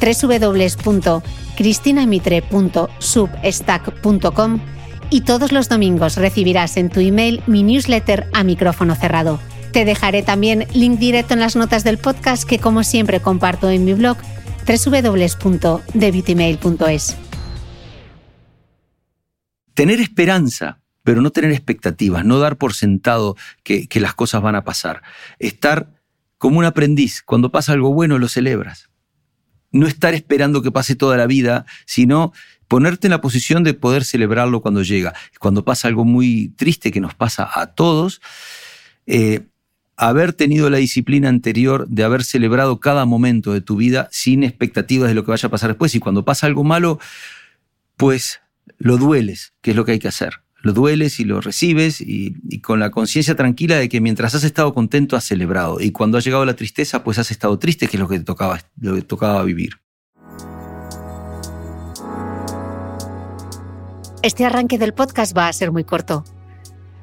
www.cristinamitre.substack.com y todos los domingos recibirás en tu email mi newsletter a micrófono cerrado. Te dejaré también link directo en las notas del podcast que como siempre comparto en mi blog www.debeautymail.es. Tener esperanza, pero no tener expectativas, no dar por sentado que, que las cosas van a pasar. Estar como un aprendiz, cuando pasa algo bueno lo celebras no estar esperando que pase toda la vida, sino ponerte en la posición de poder celebrarlo cuando llega. Cuando pasa algo muy triste que nos pasa a todos, eh, haber tenido la disciplina anterior de haber celebrado cada momento de tu vida sin expectativas de lo que vaya a pasar después. Y cuando pasa algo malo, pues lo dueles, que es lo que hay que hacer lo dueles y lo recibes y, con la conciencia tranquila de que mientras has estado contento has celebrado y cuando ha llegado la tristeza pues has estado triste que es lo que tocaba, lo que tocaba vivir. Este arranque del podcast va a ser muy corto,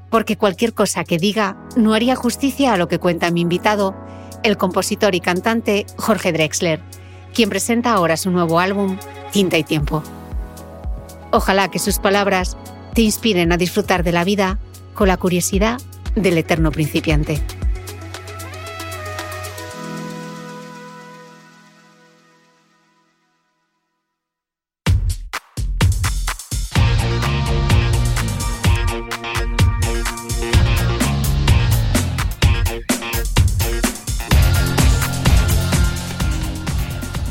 porque cualquier cosa que diga no haría justicia a lo que cuenta mi invitado, el compositor y cantante Jorge Drexler, quien presenta ahora su nuevo álbum, Tinta y Tiempo. Ojalá que sus palabras te inspiren a disfrutar de la vida con la curiosidad del eterno principiante.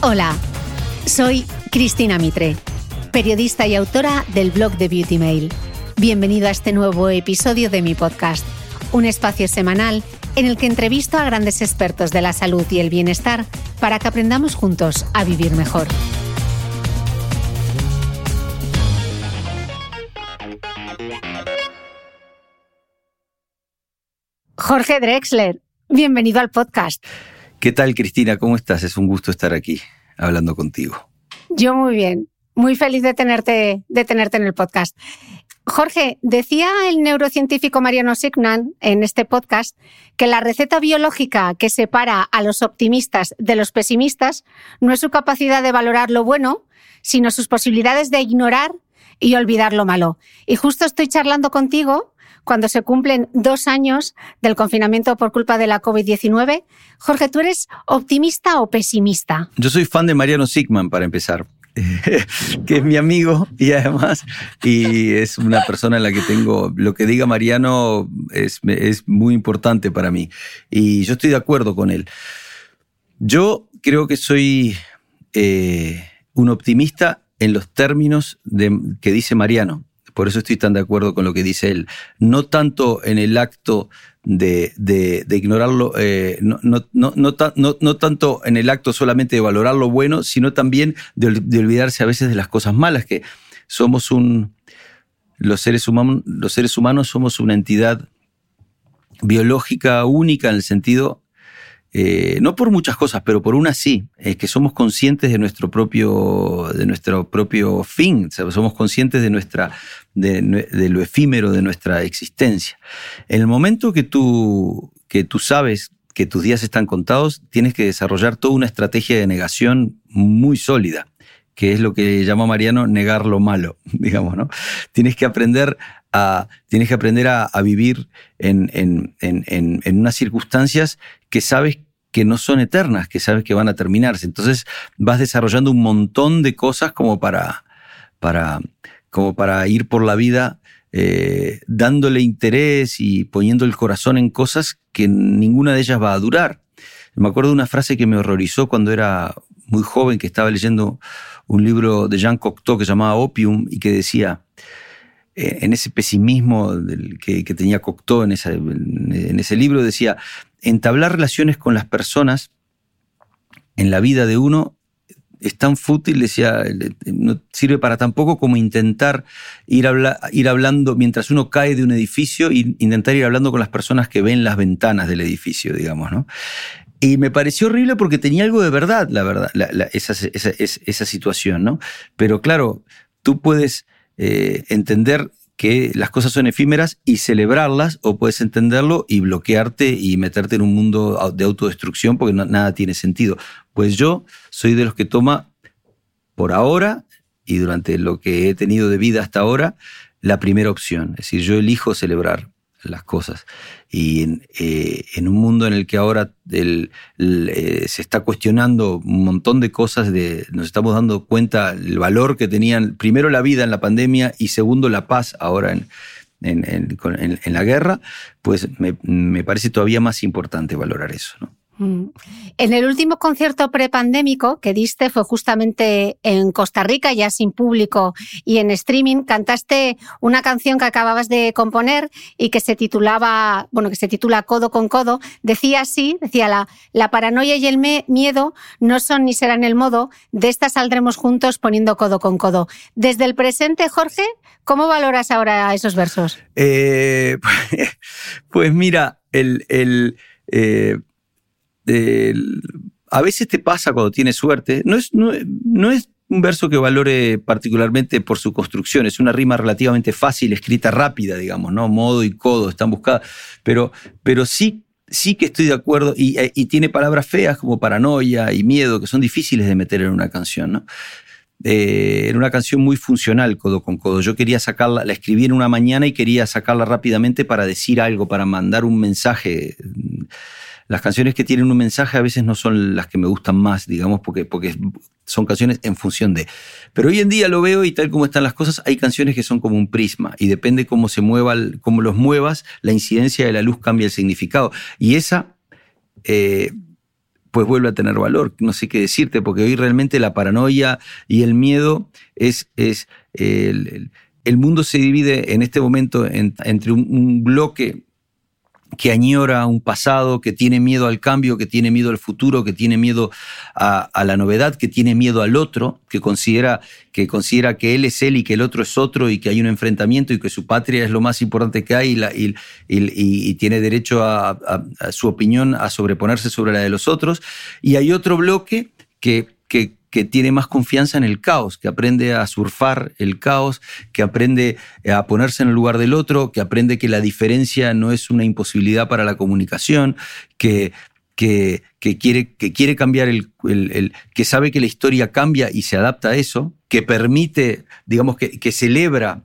Hola, soy Cristina Mitre periodista y autora del blog de Beauty Mail. Bienvenido a este nuevo episodio de mi podcast, un espacio semanal en el que entrevisto a grandes expertos de la salud y el bienestar para que aprendamos juntos a vivir mejor. Jorge Drexler, bienvenido al podcast. ¿Qué tal, Cristina? ¿Cómo estás? Es un gusto estar aquí hablando contigo. Yo muy bien muy feliz de tenerte, de tenerte en el podcast. Jorge, decía el neurocientífico Mariano Signan en este podcast que la receta biológica que separa a los optimistas de los pesimistas no es su capacidad de valorar lo bueno, sino sus posibilidades de ignorar y olvidar lo malo. Y justo estoy charlando contigo cuando se cumplen dos años del confinamiento por culpa de la COVID-19. Jorge, ¿tú eres optimista o pesimista? Yo soy fan de Mariano Sigman, para empezar que es mi amigo y además y es una persona en la que tengo, lo que diga Mariano es, es muy importante para mí y yo estoy de acuerdo con él. Yo creo que soy eh, un optimista en los términos de, que dice Mariano. Por eso estoy tan de acuerdo con lo que dice él. No tanto en el acto de, ignorarlo, eh, no, no, no, tanto en el acto solamente de valorar lo bueno, sino también de, olvidarse a veces de las cosas malas, que somos un, los seres, humanos, los seres humanos somos una entidad biológica única en el sentido eh, no por muchas cosas, pero por una sí, es que somos conscientes de nuestro propio, de nuestro propio fin, somos conscientes de, nuestra, de, lo efímero de nuestra existencia. En el momento que tú, que tú sabes que tus días están contados, tienes que desarrollar toda una estrategia de negación muy sólida, que es lo que llamó Mariano negar lo malo, digamos, ¿no? Tienes que aprender tienes que aprender a, vivir en, unas circunstancias que sabes que no son eternas, que sabes que van a terminarse. Entonces vas desarrollando un montón de cosas como para, como para ir por la vida eh, dándole interés y poniendo el corazón en cosas que ninguna de ellas va a durar. Me acuerdo de una frase que me horrorizó cuando era muy joven, que estaba leyendo un libro de Jean Cocteau que se llamaba Opium y que decía, en ese pesimismo que, tenía Cocteau en, ese libro, decía, entablar relaciones con las personas en la vida de uno es tan fútil, decía, no sirve para tan poco como intentar ir, ir hablando mientras uno cae de un edificio e intentar ir hablando con las personas que ven las ventanas del edificio, digamos, ¿no? Y me pareció horrible porque tenía algo de verdad, la verdad, esa, esa, situación, ¿no? Pero claro, tú puedes eh, entender que las cosas son efímeras y celebrarlas, o puedes entenderlo y bloquearte y meterte en un mundo de autodestrucción porque nada tiene sentido. Pues yo soy de los que toma por ahora y durante lo que he tenido de vida hasta ahora la primera opción. Es decir, yo elijo celebrar las cosas. Y en, eh, un mundo en el que ahora eh, se está cuestionando un montón de cosas, de, nos estamos dando cuenta el valor que tenían, primero la vida en la pandemia y segundo la paz ahora en, en, la guerra, pues me, me, parece todavía más importante valorar eso. Mm. En el último concierto prepandémico que diste fue justamente en Costa Rica, ya sin público y en streaming. Cantaste una canción que acababas de componer y que se titulaba, bueno, que se titula Codo con Codo. Decía así, decía la, la paranoia y el miedo no son ni serán el modo, de esta saldremos juntos poniendo codo con codo. Desde el presente, Jorge, ¿cómo valoras ahora esos versos? Eh, pues, mira, el, el eh, a veces te pasa cuando tienes suerte, no es, un verso que valore particularmente por su construcción, es una rima relativamente fácil, escrita rápida, digamos, ¿no? Modo y codo están buscadas, pero, sí, que estoy de acuerdo y, eh, y, tiene palabras feas como paranoia y miedo que son difíciles de meter en una canción, ¿no? Eh, era una canción muy funcional, codo con codo. Yo quería sacarla, la escribí en una mañana y quería sacarla rápidamente para decir algo, para mandar un mensaje las canciones que tienen un mensaje a veces no son las que me gustan más, digamos, porque, porque son canciones en función de. Pero hoy en día lo veo y tal como están las cosas, hay canciones que son como un prisma y depende cómo se mueva, cómo los muevas, la incidencia de la luz cambia el significado. Y esa, eh, pues vuelve a tener valor. No sé qué decirte, porque hoy realmente la paranoia y el miedo es, es el, mundo se divide en este momento entre un bloque que añora un pasado, que tiene miedo al cambio, que tiene miedo al futuro, que tiene miedo a, la novedad, que tiene miedo al otro, que considera, que considera que él es él y que el otro es otro y que hay un enfrentamiento y que su patria es lo más importante que hay y, tiene derecho a, a, su opinión a sobreponerse sobre la de los otros. Y hay otro bloque que, que que tiene más confianza en el caos, que aprende a surfar el caos, que aprende a ponerse en el lugar del otro, que aprende que la diferencia no es una imposibilidad para la comunicación, que, que, quiere, que quiere cambiar el, que sabe que la historia cambia y se adapta a eso, que permite, digamos, que, que celebra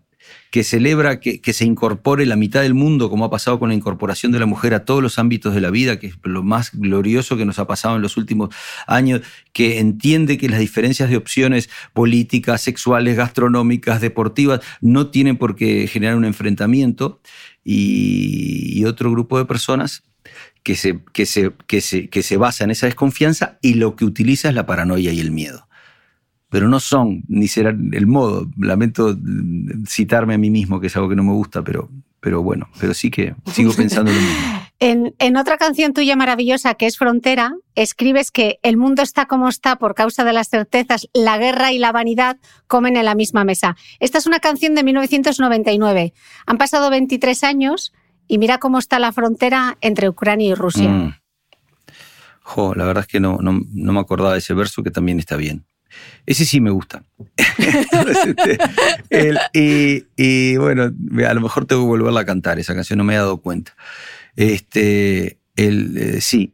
que celebra que, se incorpore la mitad del mundo, como ha pasado con la incorporación de la mujer a todos los ámbitos de la vida, que es lo más glorioso que nos ha pasado en los últimos años, que entiende que las diferencias de opciones políticas, sexuales, gastronómicas, deportivas, no tienen por qué generar un enfrentamiento, y, otro grupo de personas que se, que, se, que, se, que se basa en esa desconfianza y lo que utiliza es la paranoia y el miedo pero no son, ni serán el modo. Lamento citarme a mí mismo, que es algo que no me gusta, pero, pero bueno, pero sí que sigo pensando lo mismo. En, en, otra canción tuya maravillosa, que es Frontera, escribes que el mundo está como está por causa de las certezas, la guerra y la vanidad comen en la misma mesa. Esta es una canción de 1999. Han pasado 23 años y mira cómo está la frontera entre Ucrania y Rusia. Mm. Jo, la verdad es que no, no, no me acordaba de ese verso que también está bien. Ese sí me gusta. Este, y, bueno, a lo mejor tengo que volverla a cantar, esa canción no me he dado cuenta. Este, el, eh, sí,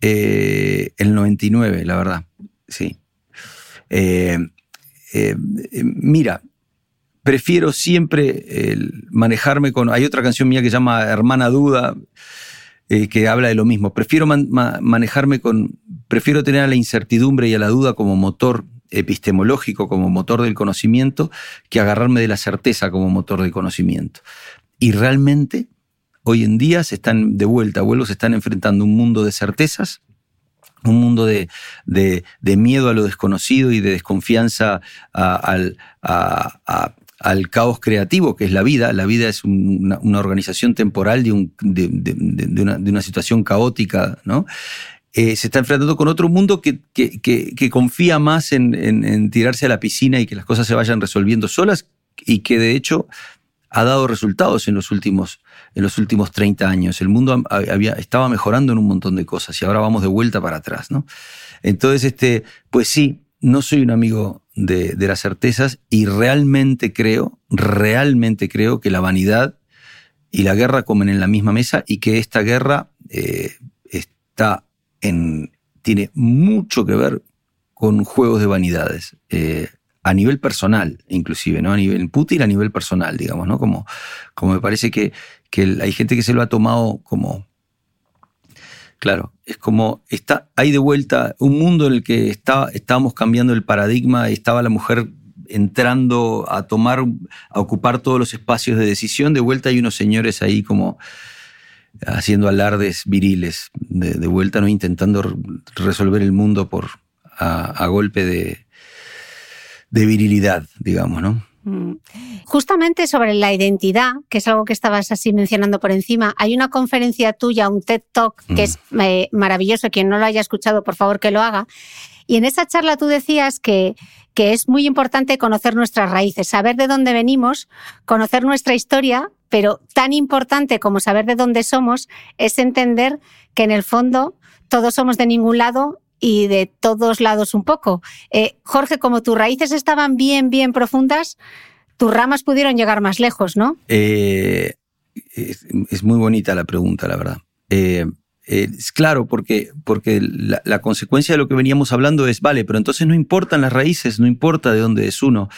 eh, el 99, la verdad, sí. Eh, mira, prefiero siempre manejarme con... Hay otra canción mía que se llama Hermana Duda, eh, que habla de lo mismo. Prefiero manejarme con, prefiero tener a la incertidumbre y a la duda como motor epistemológico, como motor del conocimiento, que agarrarme de la certeza como motor del conocimiento. Y realmente, hoy en día se están de vuelta, vuelvo, se están enfrentando un mundo de certezas, un mundo de, miedo a lo desconocido y de desconfianza a, al caos creativo que es la vida. La vida es una, organización temporal de, una, situación caótica, ¿no? Eh, se está enfrentando con otro mundo que, confía más en, tirarse a la piscina y que las cosas se vayan resolviendo solas y que de hecho ha dado resultados en los últimos, en los últimos 30 años. El mundo había, estaba mejorando en un montón de cosas y ahora vamos de vuelta para atrás. ¿no? Entonces, este, pues sí, no soy un amigo de, las certezas y realmente creo, realmente creo que la vanidad y la guerra comen en la misma mesa y que esta guerra eh, está en, tiene mucho que ver con juegos de vanidades. Eh, a nivel personal, inclusive, ¿no? A nivel Putin, a nivel personal, digamos, ¿no? Como, como me parece que, que hay gente que se lo ha tomado como, Claro, es como está, hay de vuelta un mundo en el que está, estábamos cambiando el paradigma, estaba la mujer entrando a tomar, a ocupar todos los espacios de decisión, de vuelta hay unos señores ahí como haciendo alardes viriles, de, vuelta no intentando resolver el mundo por a, golpe de, de virilidad, digamos, ¿no? Mm. Justamente sobre la identidad, que es algo que estabas así mencionando por encima, hay una conferencia tuya, un TED Talk, que es mm. eh, maravilloso. Quien no lo haya escuchado, por favor que lo haga. Y en esa charla tú decías que, que es muy importante conocer nuestras raíces, saber de dónde venimos, conocer nuestra historia, pero tan importante como saber de dónde somos es entender que en el fondo todos somos de ningún lado y de todos lados un poco. Eh, Jorge, como tus raíces estaban bien, bien profundas, tus ramas pudieron llegar más lejos, ¿no? Eh, es, muy bonita la pregunta, la verdad. Eh, es claro, porque, porque la, consecuencia de lo que veníamos hablando es, vale, pero entonces no importan las raíces, no importa de dónde es uno.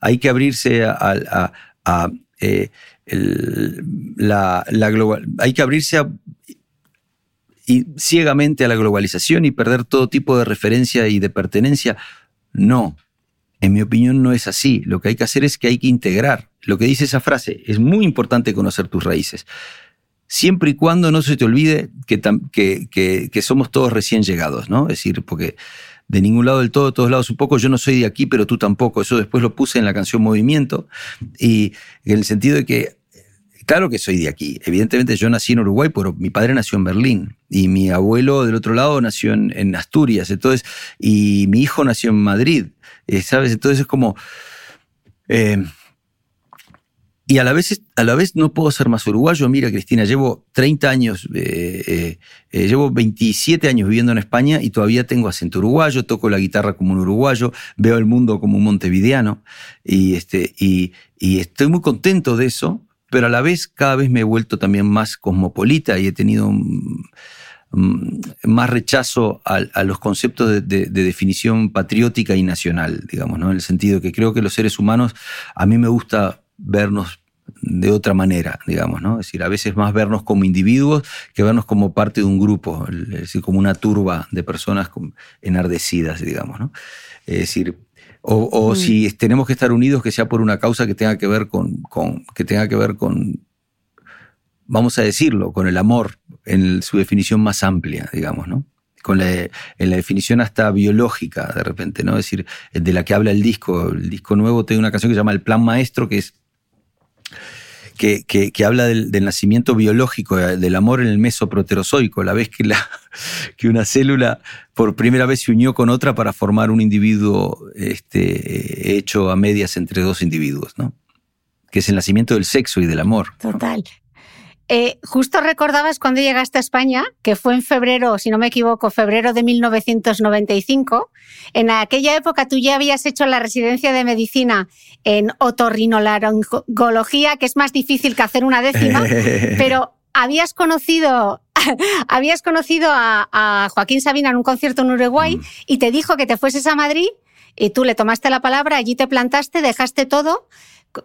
hay que abrirse a, la, la global, hay que abrirse a y ciegamente a la globalización y perder todo tipo de referencia y de pertenencia. No, en mi opinión no es así. Lo que hay que hacer es que hay que integrar. Lo que dice esa frase, es muy importante conocer tus raíces. Siempre y cuando no se te olvide que, somos todos recién llegados, ¿no? Es decir, porque de ningún lado del todo, de todos lados un poco, yo no soy de aquí, pero tú tampoco. Eso después lo puse en la canción Movimiento. Y en el sentido de que Claro que soy de aquí. Evidentemente yo nací en Uruguay, pero mi padre nació en Berlín y mi abuelo del otro lado nació en, Asturias. Entonces, y mi hijo nació en Madrid. Eh, ¿Sabes? Entonces es como... Eh, y a la, vez, a la vez no puedo ser más uruguayo. Mira, Cristina, llevo 30 años, eh, llevo 27 años viviendo en España y todavía tengo acento uruguayo, toco la guitarra como un uruguayo, veo el mundo como un montevideano y, este, y estoy muy contento de eso pero a la vez cada vez me he vuelto también más cosmopolita y he tenido mm, más rechazo a, los conceptos de, definición patriótica y nacional, digamos, ¿no? En el sentido que creo que los seres humanos, a mí me gusta vernos de otra manera, digamos, ¿no? Es decir, a veces más vernos como individuos que vernos como parte de un grupo, es decir, como una turba de personas enardecidas, digamos, ¿no? Es decir, o, mm. si tenemos que estar unidos, que sea por una causa que tenga que ver con, que tenga que ver con, vamos a decirlo, con el amor en su definición más amplia, digamos, ¿no? Con la, en la definición hasta biológica, de repente, ¿no? Es decir, de la que habla el disco. El disco nuevo tiene una canción que se llama El Plan Maestro, que es que, que, habla del, nacimiento biológico, eh, del amor en el mesoproterozoico, la vez que, que una célula por primera vez se unió con otra para formar un individuo este, hecho a medias entre dos individuos, ¿no? que es el nacimiento del sexo y del amor. Total. Eh, justo recordabas cuando llegaste a España, que fue en febrero, si no me equivoco, febrero de 1995. En aquella época tú ya habías hecho la residencia de medicina en otorrinolaringología, que es más difícil que hacer una décima, pero habías conocido habías conocido a, Joaquín Sabina en un concierto en Uruguay mm. y te dijo que te fueses a Madrid y tú le tomaste la palabra, allí te plantaste, dejaste todo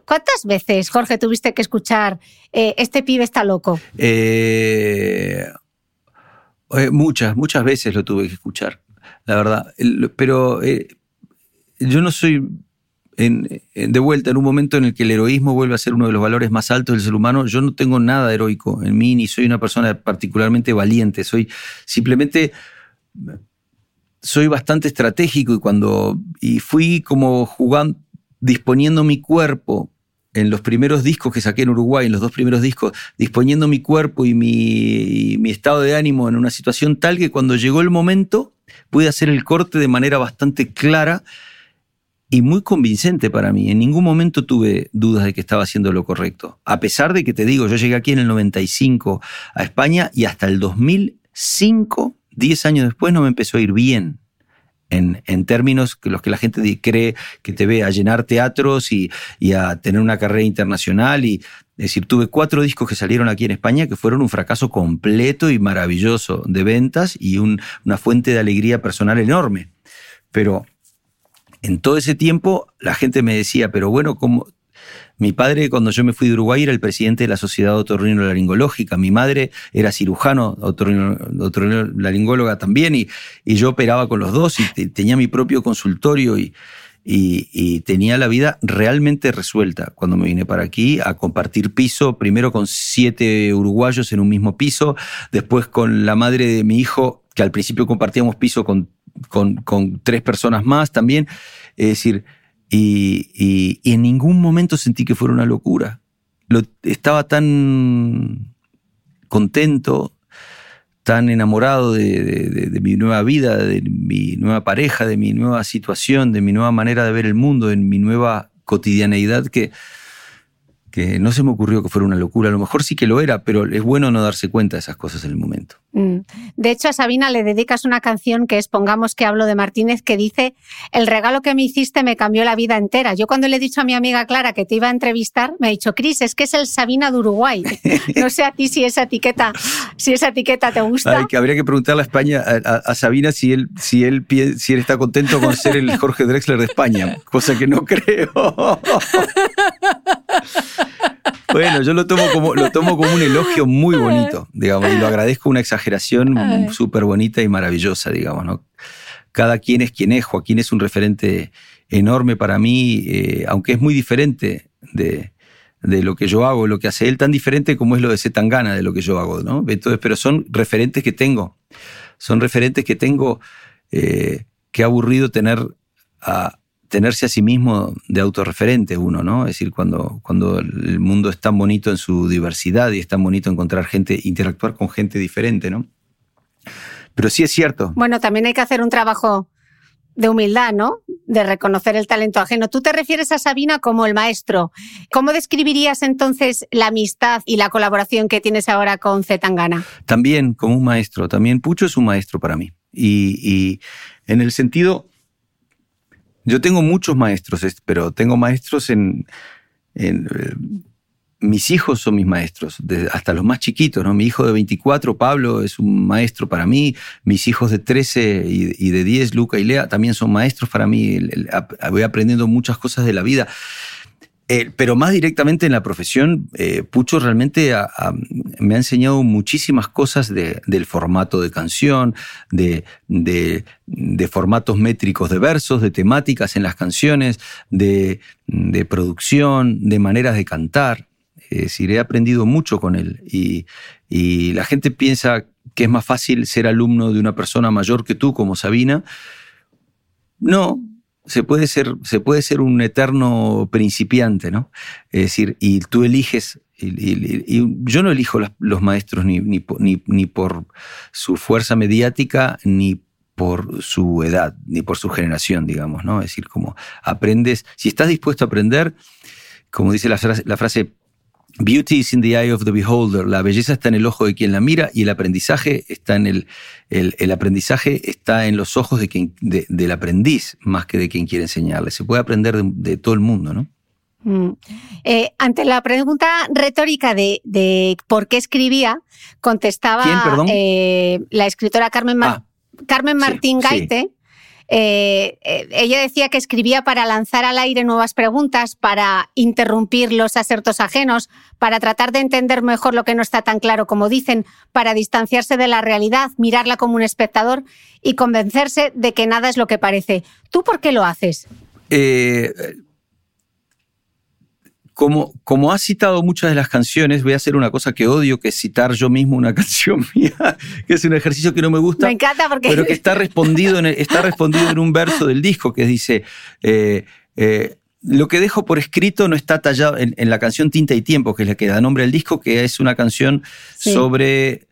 ¿Cuántas veces, Jorge, tuviste que escuchar eh, este pibe está loco? Eh, eh, muchas, muchas veces lo tuve que escuchar, la verdad. Pero yo no soy de vuelta en un momento en el que el heroísmo vuelve a ser uno de los valores más altos del ser humano, yo no tengo nada heroico en mí, ni soy una persona particularmente valiente, soy simplemente soy bastante estratégico y cuando y fui como jugando disponiendo mi cuerpo en los primeros discos que saqué en Uruguay, en los dos primeros discos, disponiendo mi cuerpo y mi, estado de ánimo en una situación tal que cuando llegó el momento pude hacer el corte de manera bastante clara y muy convincente para mí. En ningún momento tuve dudas de que estaba haciendo lo correcto. A pesar de que te digo, yo llegué aquí en el 95 a España y hasta el 2005, 10 años después, no me empezó a ir bien en, términos que los que la gente cree que te ve a llenar teatros y, a tener una carrera internacional. Y, es decir, tuve cuatro discos que salieron aquí en España que fueron un fracaso completo y maravilloso de ventas y una fuente de alegría personal enorme. Pero en todo ese tiempo la gente me decía, pero bueno, ¿cómo, mi padre, cuando yo me fui de Uruguay, era el presidente de la Sociedad Otorrinolaringológica. Mi madre era cirujano, otorrinolaringóloga también, y, yo operaba con los dos y tenía mi propio consultorio y, y, tenía la vida realmente resuelta cuando me vine para aquí a compartir piso, primero con siete uruguayos en un mismo piso, después con la madre de mi hijo, que al principio compartíamos piso con, con, con tres personas más también. Es decir, y, en ningún momento sentí que fuera una locura. Lo, estaba tan contento, tan enamorado de, mi nueva vida, de mi nueva pareja, de mi nueva situación, de mi nueva manera de ver el mundo, de mi nueva cotidianeidad que que no se me ocurrió que fuera una locura. A lo mejor sí que lo era, pero es bueno no darse cuenta de esas cosas en el momento. Mm. De hecho, a Sabina le dedicas una canción que es Pongamos que hablo de Martínez, que dice, el regalo que me hiciste me cambió la vida entera. Yo cuando le he dicho a mi amiga Clara que te iba a entrevistar, me ha dicho, Cris, es que es el Sabina de Uruguay. No sé a ti si esa etiqueta, si esa etiqueta te gusta. que habría que preguntarle a España, a, Sabina si él, si, él, si él está contento con ser el Jorge Drexler de España, cosa que no creo. Bueno, yo lo tomo como, lo tomo como un elogio muy bonito, digamos, y lo agradezco una exageración súper bonita y maravillosa, digamos, ¿no? Cada quien es quien es. Joaquín es un referente enorme para mí, eh, aunque es muy diferente de, lo que yo hago, lo que hace él, tan diferente como es lo de Zetangana de lo que yo hago, ¿no? Entonces, pero son referentes que tengo. Son referentes que tengo. Eh, que aburrido tener a, tenerse a sí mismo de autorreferente uno, ¿no? Es decir, cuando, cuando el mundo es tan bonito en su diversidad y es tan bonito encontrar gente, interactuar con gente diferente, ¿no? Pero sí es cierto. Bueno, también hay que hacer un trabajo de humildad, ¿no? De reconocer el talento ajeno. Tú te refieres a Sabina como el maestro. ¿Cómo describirías entonces la amistad y la colaboración que tienes ahora con Zetangana? También como un maestro. También Pucho es un maestro para mí. Y, y en el sentido yo tengo muchos maestros, pero tengo maestros en, mis hijos son mis maestros, hasta los más chiquitos, ¿no? Mi hijo de 24, Pablo, es un maestro para mí, mis hijos de 13 y, de 10, Luca y Lea, también son maestros para mí, voy aprendiendo muchas cosas de la vida. Eh, pero más directamente en la profesión, eh, Pucho realmente me ha enseñado muchísimas cosas del formato de canción, de, formatos métricos de versos, de temáticas en las canciones, de, producción, de maneras de cantar. Es decir, he aprendido mucho con él y, y la gente piensa que es más fácil ser alumno de una persona mayor que tú, como Sabina. No, se puede ser, se puede ser un eterno principiante, ¿no? Es decir, y tú eliges, y, yo no elijo los maestros ni, ni, ni, por su fuerza mediática, ni por su edad, ni por su generación, digamos, ¿no? Es decir, como aprendes, si estás dispuesto a aprender, como dice la frase, la frase Beauty is in the eye of the beholder. La belleza está en el ojo de quien la mira y el aprendizaje está en el, el, aprendizaje está en los ojos de quien, del aprendiz más que de quien quiere enseñarle. Se puede aprender de, todo el mundo, ¿no? Mm. Eh, ante la pregunta retórica de, de, por qué escribía, contestaba eh, la escritora Carmen, ah, Carmen Martín Gaite. Eh, eh, ella decía que escribía para lanzar al aire nuevas preguntas, para interrumpir los asertos ajenos, para tratar de entender mejor lo que no está tan claro como dicen, para distanciarse de la realidad, mirarla como un espectador y convencerse de que nada es lo que parece. ¿Tú por qué lo haces? Eh, como, como has citado muchas de las canciones, voy a hacer una cosa que odio, que es citar yo mismo una canción mía, que es un ejercicio que no me gusta. Me encanta porque... Pero que está respondido en, está respondido en un verso del disco que dice... Eh, eh, lo que dejo por escrito no está tallado en, la canción Tinta y Tiempo, que es la que da nombre al disco, que es una canción sobre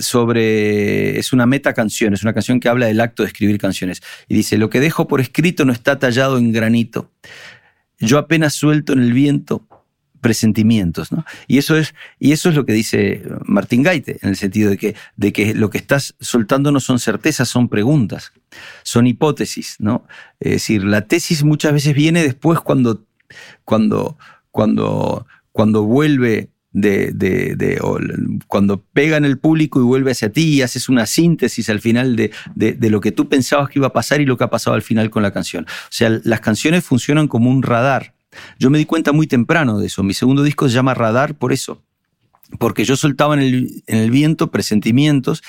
sobre es una meta canción, es una canción que habla del acto de escribir canciones y dice, "Lo que dejo por escrito no está tallado en granito, yo apenas suelto en el viento presentimientos, ¿no? Y eso es, y eso es lo que dice Martín Gaite, en el sentido de que, de que lo que estás soltando no son certezas, son preguntas, son hipótesis, ¿no? Es decir, la tesis muchas veces viene después cuando, cuando, cuando, cuando vuelve de, de, cuando pega en el público y vuelve hacia ti y haces una síntesis al final de, lo que tú pensabas que iba a pasar y lo que ha pasado al final con la canción. O sea, las canciones funcionan como un radar. Yo me di cuenta muy temprano de eso. Mi segundo disco se llama Radar por eso. Porque yo soltaba en el, en el viento presentimientos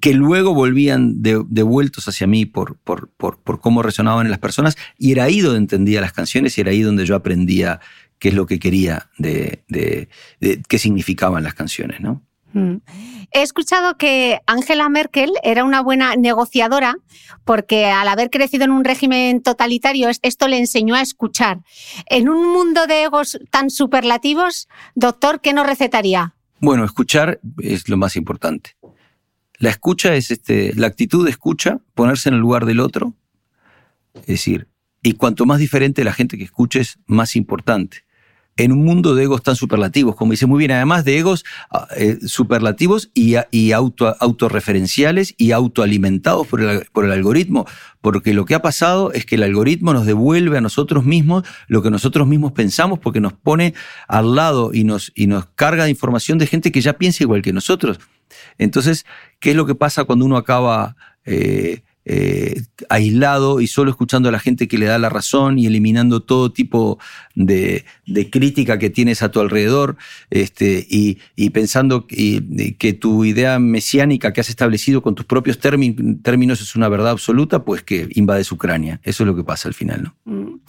que luego volvían devueltos hacia mí por, por, por, cómo resonaban en las personas, y era ahí donde entendía las canciones y era ahí donde yo aprendía qué es lo que quería, de, qué significaban las canciones, ¿no? Mm. He escuchado que Angela Merkel era una buena negociadora porque al haber crecido en un régimen totalitario esto le enseñó a escuchar. En un mundo de egos tan superlativos, doctor, ¿qué nos recetaría? Bueno, escuchar es lo más importante. La escucha es este, la actitud de escucha, ponerse en el lugar del otro. Es decir, y cuanto más diferente la gente que escuches, más importante en un mundo de egos tan superlativos, como dice muy bien, además de egos ah, eh, superlativos y, y auto, autorreferenciales y autoalimentados por el, por el algoritmo, porque lo que ha pasado es que el algoritmo nos devuelve a nosotros mismos lo que nosotros mismos pensamos, porque nos pone al lado y nos, y nos carga de información de gente que ya piensa igual que nosotros. Entonces, ¿qué es lo que pasa cuando uno acaba... Eh, eh, aislado y solo escuchando a la gente que le da la razón y eliminando todo tipo de, crítica que tienes a tu alrededor este, y, pensando que, tu idea mesiánica que has establecido con tus propios términos es una verdad absoluta, pues que invades Ucrania. Eso es lo que pasa al final. ¿no? Mm.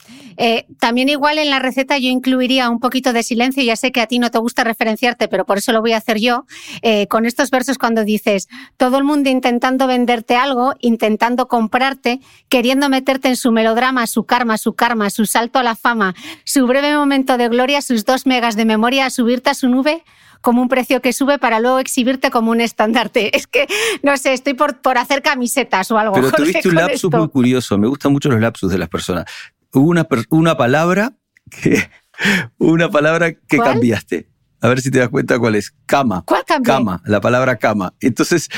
Eh, también igual en la receta yo incluiría un poquito de silencio, ya sé que a ti no te gusta referenciarte, pero por eso lo voy a hacer yo, eh, con estos versos cuando dices, todo el mundo intentando venderte algo, intentando comprarte, queriendo meterte en su melodrama, su karma, su karma, su salto a la fama, su breve momento de gloria, sus dos megas de memoria, subirte a su nube como un precio que sube para luego exhibirte como un estandarte. Es que, no sé, estoy por, por hacer camisetas o algo. Pero tuviste un lapsus muy curioso. Me gustan mucho los lapsus de las personas una, una palabra que, una palabra que cambiaste. A ver si te das cuenta cuál es. Cama. ¿Cuál Cama, la palabra cama. Entonces,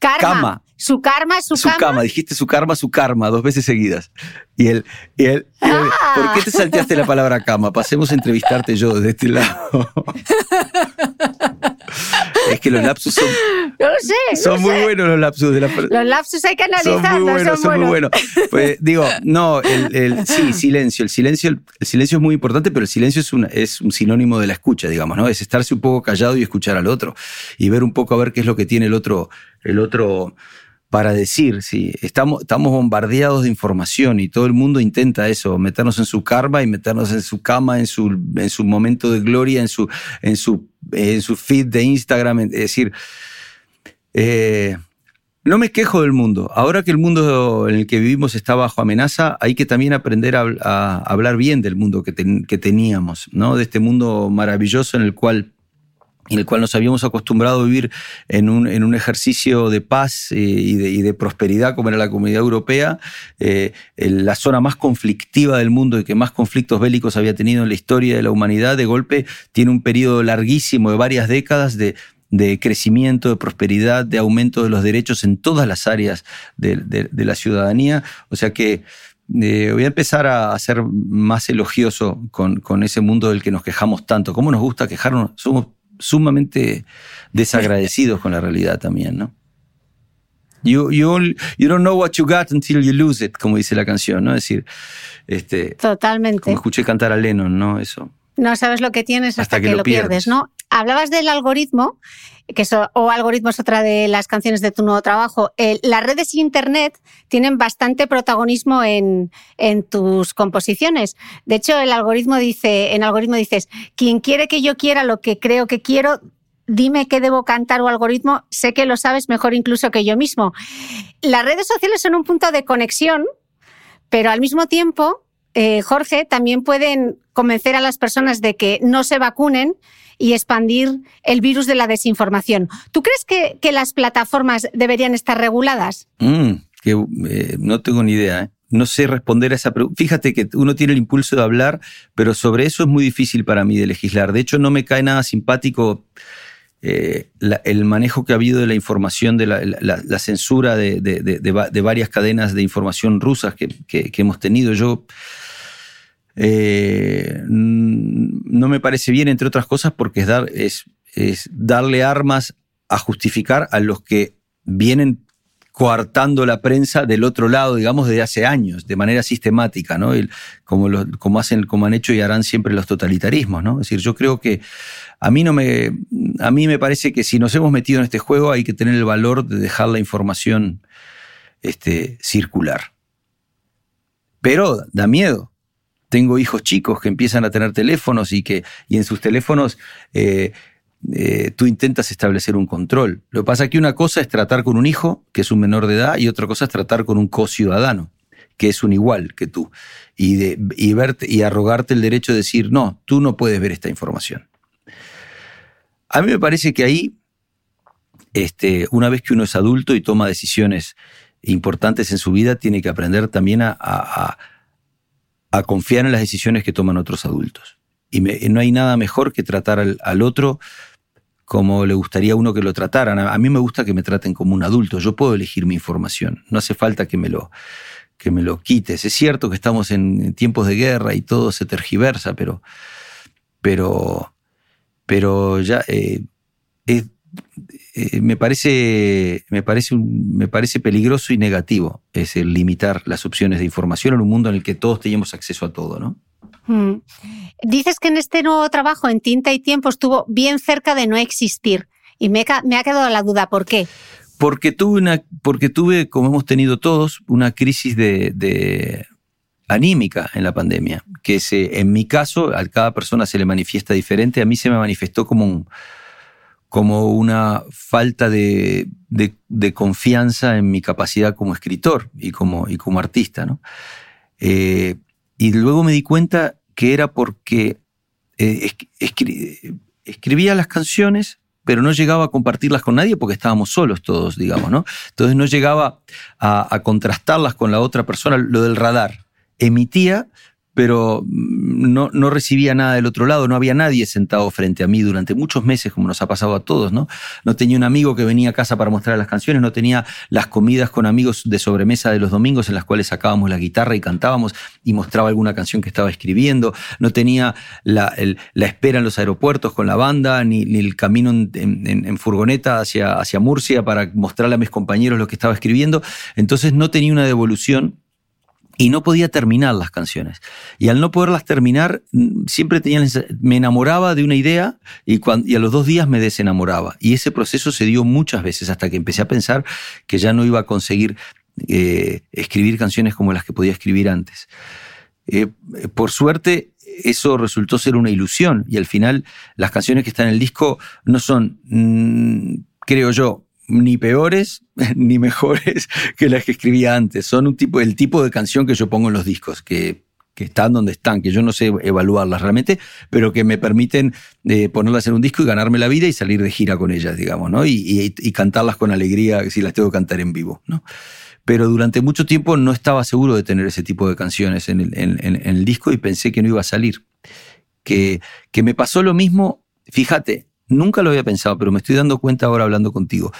cama. Su karma, su, su cama. Dijiste su karma, su karma, dos veces seguidas. Y él, y él, Ah. ¿por qué te salteaste la palabra cama? Pasemos a entrevistarte yo desde este lado. es que los lapsus son, No lo sé. no son muy sé. buenos los lapsus de la Los lapsus hay que Son analizarlos. muy buenos, son muy buenos. Pues digo, no, el, el- sí, silencio. El silencio, el, el silencio es muy importante, pero el silencio es, una, es un sinónimo de la escucha, digamos, ¿no? Es estarse un poco callado y escuchar al otro. Y ver un poco a ver qué es lo que tiene el otro, el otro para decir. Sí, estamos, estamos bombardeados de información y todo el mundo intenta eso, meternos en su karma y meternos en su cama, en su, en su momento de gloria, en su, en su, en su feed de Instagram. Es decir, eh, no me quejo del mundo. Ahora que el mundo en el que vivimos está bajo amenaza, hay que también aprender a, hablar bien del mundo que, que teníamos, ¿no? De este mundo maravilloso en el cual en el cual nos habíamos acostumbrado a vivir en un, en un ejercicio de paz eh, y, de, y de prosperidad como era la comunidad europea, eh, la zona más conflictiva del mundo y que más conflictos bélicos había tenido en la historia de la humanidad, de golpe tiene un periodo larguísimo de varias décadas de, de crecimiento, de prosperidad, de aumento de los derechos en todas las áreas de, de- la ciudadanía. O sea que eh, voy a empezar a ser más elogioso con, con ese mundo del que nos quejamos tanto. ¿Cómo nos gusta quejarnos? Somos sumamente desagradecidos con la realidad también, ¿no? You, you, you don't know what you got until you lose it, como dice la canción, ¿no? Es decir, este, Totalmente. como escuché cantar a Lennon, ¿no? Eso. No sabes lo que tienes hasta, Hasta que que, lo pierdes, pierdes. ¿no? Hablabas del algoritmo, que eso, o algoritmo es otra de las canciones de tu nuevo trabajo. Eh, las redes y Internet tienen bastante protagonismo en, en tus composiciones. De hecho, el algoritmo dice, en algoritmo dices, quien quiere que yo quiera lo que creo que quiero, dime qué debo cantar o algoritmo, sé que lo sabes mejor incluso que yo mismo. Las redes sociales son un punto de conexión, pero al mismo tiempo, eh, Jorge, también pueden convencer a las personas de que no se vacunen y expandir el virus de la desinformación. ¿Tú crees que, las plataformas deberían estar reguladas? Mm, eh, no tengo ni idea, ¿eh? No sé responder a esa pregunta. Fíjate que uno tiene el impulso de hablar, pero sobre eso es muy difícil para mí de legislar. De hecho, no me cae nada simpático eh, el manejo que ha habido de la información, de la, la- censura de, de- de- de va- de varias cadenas de información rusas que hemos tenido. Yo eh, no me parece bien, entre otras cosas, porque es, dar, es, darle armas a justificar a los que vienen coartando la prensa del otro lado, digamos, desde hace años, de manera sistemática, ¿no? Como, lo- como, hacen, como han hecho y harán siempre los totalitarismos, ¿no? Es decir, yo creo que a mí, no me, a mí me parece que si nos hemos metido en este juego hay que tener el valor de dejar la información este, circular. Pero da miedo. Tengo hijos chicos que empiezan a tener teléfonos y que y en sus teléfonos eh, eh, tú intentas establecer un control. Lo que pasa es que una cosa es tratar con un hijo, que es un menor de edad, y otra cosa es tratar con un co-ciudadano, que es un igual que tú, y, de, y, verte, y arrogarte el derecho de decir, no, tú no puedes ver esta información. A mí me parece que ahí, este, una vez que uno es adulto y toma decisiones importantes en su vida, tiene que aprender también a, a confiar en las decisiones que toman otros adultos. Y no hay nada mejor que tratar al, otro como le gustaría a uno que lo trataran. A, mí me gusta que me traten como un adulto. Yo puedo elegir mi información. No hace falta que me lo, que me lo quites. Es cierto que estamos en, tiempos de guerra y todo se tergiversa, pero, pero, pero ya eh, eh, eh, me parece, me parece, un, me parece peligroso y negativo es el limitar las opciones de información en un mundo en el que todos teníamos acceso a todo, ¿no? Mm. Dices que en este nuevo trabajo, en Tinta y Tiempo, estuvo bien cerca de no existir. Y me, me ha quedado la duda, ¿por qué? Porque tuve, una, porque tuve, como hemos tenido todos, una crisis de, de anímica en la pandemia, que se, en mi caso, a cada persona se le manifiesta diferente, a mí se me manifestó como, un, como una falta de, confianza en mi capacidad como escritor y como, artista. ¿no? Eh, y luego me di cuenta que era porque eh, escri escribía las canciones, pero no llegaba a compartirlas con nadie porque estábamos solos todos, digamos, ¿no? Entonces no llegaba a, a contrastarlas con la otra persona, lo del radar. Emitía, pero mm, no, no recibía nada del otro lado, no había nadie sentado frente a mí durante muchos meses, como nos ha pasado a todos, ¿no? No tenía un amigo que venía a casa para mostrar las canciones, no tenía las comidas con amigos de sobremesa de los domingos en las cuales sacábamos la guitarra y cantábamos y mostraba alguna canción que estaba escribiendo, no tenía la, espera en los aeropuertos con la banda, ni, el camino en, furgoneta hacia, hacia Murcia para mostrarle a mis compañeros lo que estaba escribiendo, entonces no tenía una devolución y no podía terminar las canciones. Y al no poderlas terminar, mm, siempre tenía, me enamoraba de una idea y, cuando, y a los dos días me desenamoraba. Y ese proceso se dio muchas veces hasta que empecé a pensar que ya no iba a conseguir eh, escribir canciones como las que podía escribir antes. Eh, por suerte, eso resultó ser una ilusión y al final las canciones que están en el disco no son, mm, creo yo, ni peores ni mejores que las que escribía antes. Son un tipo, el tipo de canción que yo pongo en los discos, que, están donde están, que yo no sé evaluarlas realmente, pero que me permiten eh, ponerlas en un disco y ganarme la vida y salir de gira con ellas, digamos, ¿no? Y, cantarlas con alegría si las tengo que cantar en vivo, ¿no? Pero durante mucho tiempo no estaba seguro de tener ese tipo de canciones en el, disco y pensé que no iba a salir. Que, que me pasó lo mismo, fíjate, Nunca lo había pensado, pero me estoy dando cuenta ahora hablando contigo.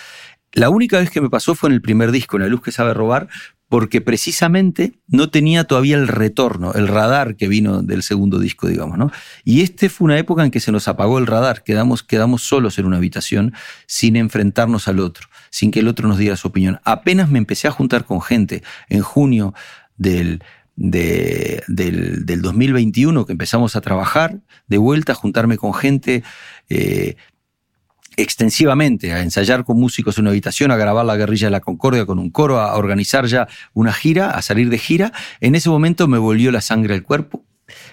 La única vez que me pasó fue en el primer disco, en La Luz que sabe robar, porque precisamente no tenía todavía el retorno, el radar que vino del segundo disco, digamos, ¿no? Y este fue una época en que se nos apagó el radar, quedamos, quedamos solos en una habitación sin enfrentarnos al otro, sin que el otro nos diera su opinión. Apenas me empecé a juntar con gente en junio del, del, del, 2021 que empezamos a trabajar de vuelta, a juntarme con gente eh, extensivamente, a ensayar con músicos en una habitación, a grabar la guerrilla de la Concordia con un coro, a organizar ya una gira, a salir de gira. En ese momento me volvió la sangre al cuerpo,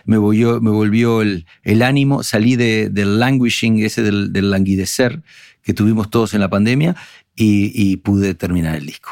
me volvió, me volvió el, ánimo, salí del languishing, ese del, languidecer que tuvimos todos en la pandemia y pude terminar el disco.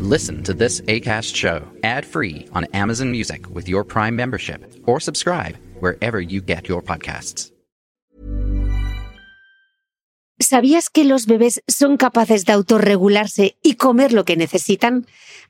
Listen to this ACAST show ad-free on Amazon Music with your Prime membership or subscribe wherever you get your podcasts. ¿Sabías que los bebés son capaces de autorregularse y comer lo que necesitan?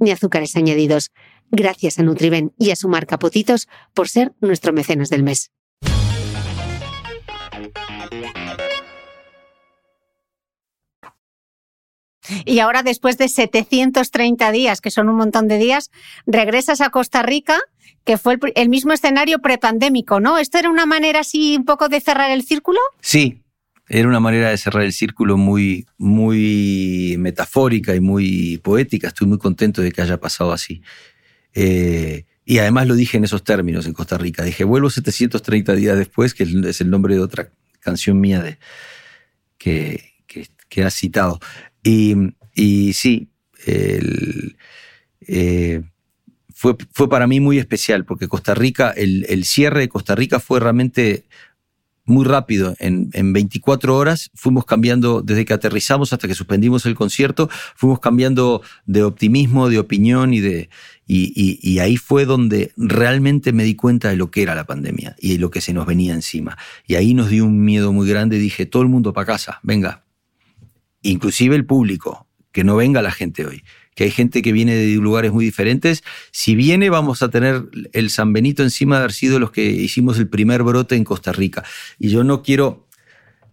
ni azúcares añadidos. Gracias a Nutriben y a su marca Potitos por ser nuestro mecenas del mes. Y ahora, después de 730 días, que son un montón de días, regresas a Costa Rica, que fue el, mismo escenario prepandémico, ¿no? ¿Esto era una manera así un poco de cerrar el círculo? Sí, era una manera de cerrar el círculo muy, muy metafórica y muy poética. Estoy muy contento de que haya pasado así. Eh, y además lo dije en esos términos en Costa Rica. Dije, vuelvo 730 días después, que es el nombre de otra canción mía de, que, que, has citado. Y, y sí, eh, fue, fue, para mí muy especial, porque Costa Rica, el, el, cierre de Costa Rica fue realmente muy rápido, en, en 24 horas fuimos cambiando, desde que aterrizamos hasta que suspendimos el concierto, fuimos cambiando de optimismo, de opinión y de... Y, y, ahí fue donde realmente me di cuenta de lo que era la pandemia y de lo que se nos venía encima. Y ahí nos dio un miedo muy grande. Dije, todo el mundo para casa, venga. Inclusive el público, que no venga la gente hoy que hay gente que viene de lugares muy diferentes. Si viene, vamos a tener el San Benito encima de haber sido los que hicimos el primer brote en Costa Rica. Y yo no quiero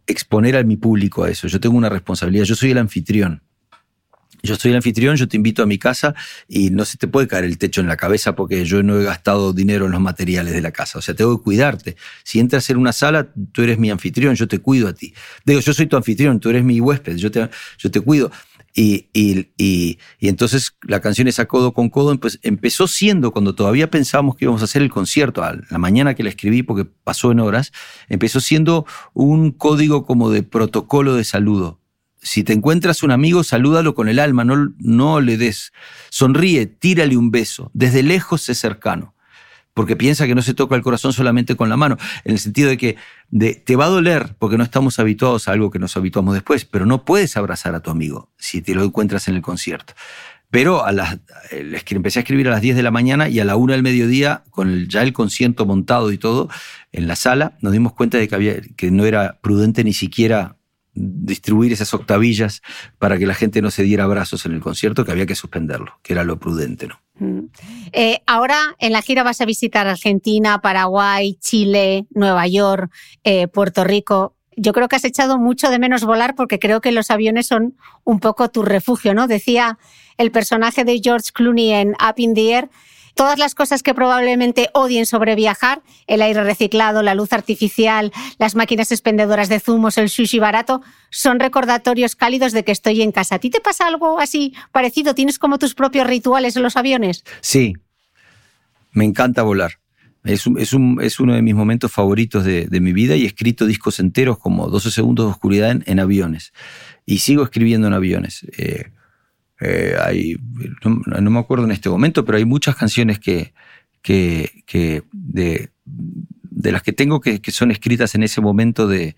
exponer a mi público a eso. Yo tengo una responsabilidad. Yo soy el anfitrión. Yo soy el anfitrión, yo te invito a mi casa y no se te puede caer el techo en la cabeza porque yo no he gastado dinero en los materiales de la casa. O sea, tengo que cuidarte. Si entras en una sala, tú eres mi anfitrión, yo te cuido a ti. Digo, yo soy tu anfitrión, tú eres mi huésped, yo te, yo te cuido. Y, entonces la canción esa codo con codo pues, empezó siendo, cuando todavía pensábamos que íbamos a hacer el concierto, a la mañana que la escribí porque pasó en horas, empezó siendo un código como de protocolo de saludo. Si te encuentras un amigo, salúdalo con el alma, no, no le des. Sonríe, tírale un beso. Desde lejos sé cercano porque piensa que no se toca el corazón solamente con la mano, en el sentido de que te va a doler porque no estamos habituados a algo que nos habituamos después, pero no puedes abrazar a tu amigo si te lo encuentras en el concierto. Pero a las, empecé a escribir a las 10 de la mañana y a la 1 del mediodía, con ya el concierto montado y todo, en la sala, nos dimos cuenta de que, había, que no era prudente ni siquiera distribuir esas octavillas para que la gente no se diera abrazos en el concierto, que había que suspenderlo, que era lo prudente, ¿no? Mm. Eh, ahora en la gira vas a visitar Argentina, Paraguay, Chile, Nueva York, eh, Puerto Rico. Yo creo que has echado mucho de menos volar porque creo que los aviones son un poco tu refugio, ¿no? Decía el personaje de George Clooney en Up in the Air todas las cosas que probablemente odien sobre viajar, el aire reciclado, la luz artificial, las máquinas expendedoras de zumos, el sushi barato, son recordatorios cálidos de que estoy en casa. ¿A ti te pasa algo así parecido? ¿Tienes como tus propios rituales en los aviones? Sí, me encanta volar. Es, uno de mis momentos favoritos de, mi vida y he escrito discos enteros como 12 segundos de oscuridad en, aviones. Y sigo escribiendo en aviones. Eh, eh, hay, no, me acuerdo en este momento, pero hay muchas canciones que, que, de, de, las que tengo que, que, son escritas en ese momento de,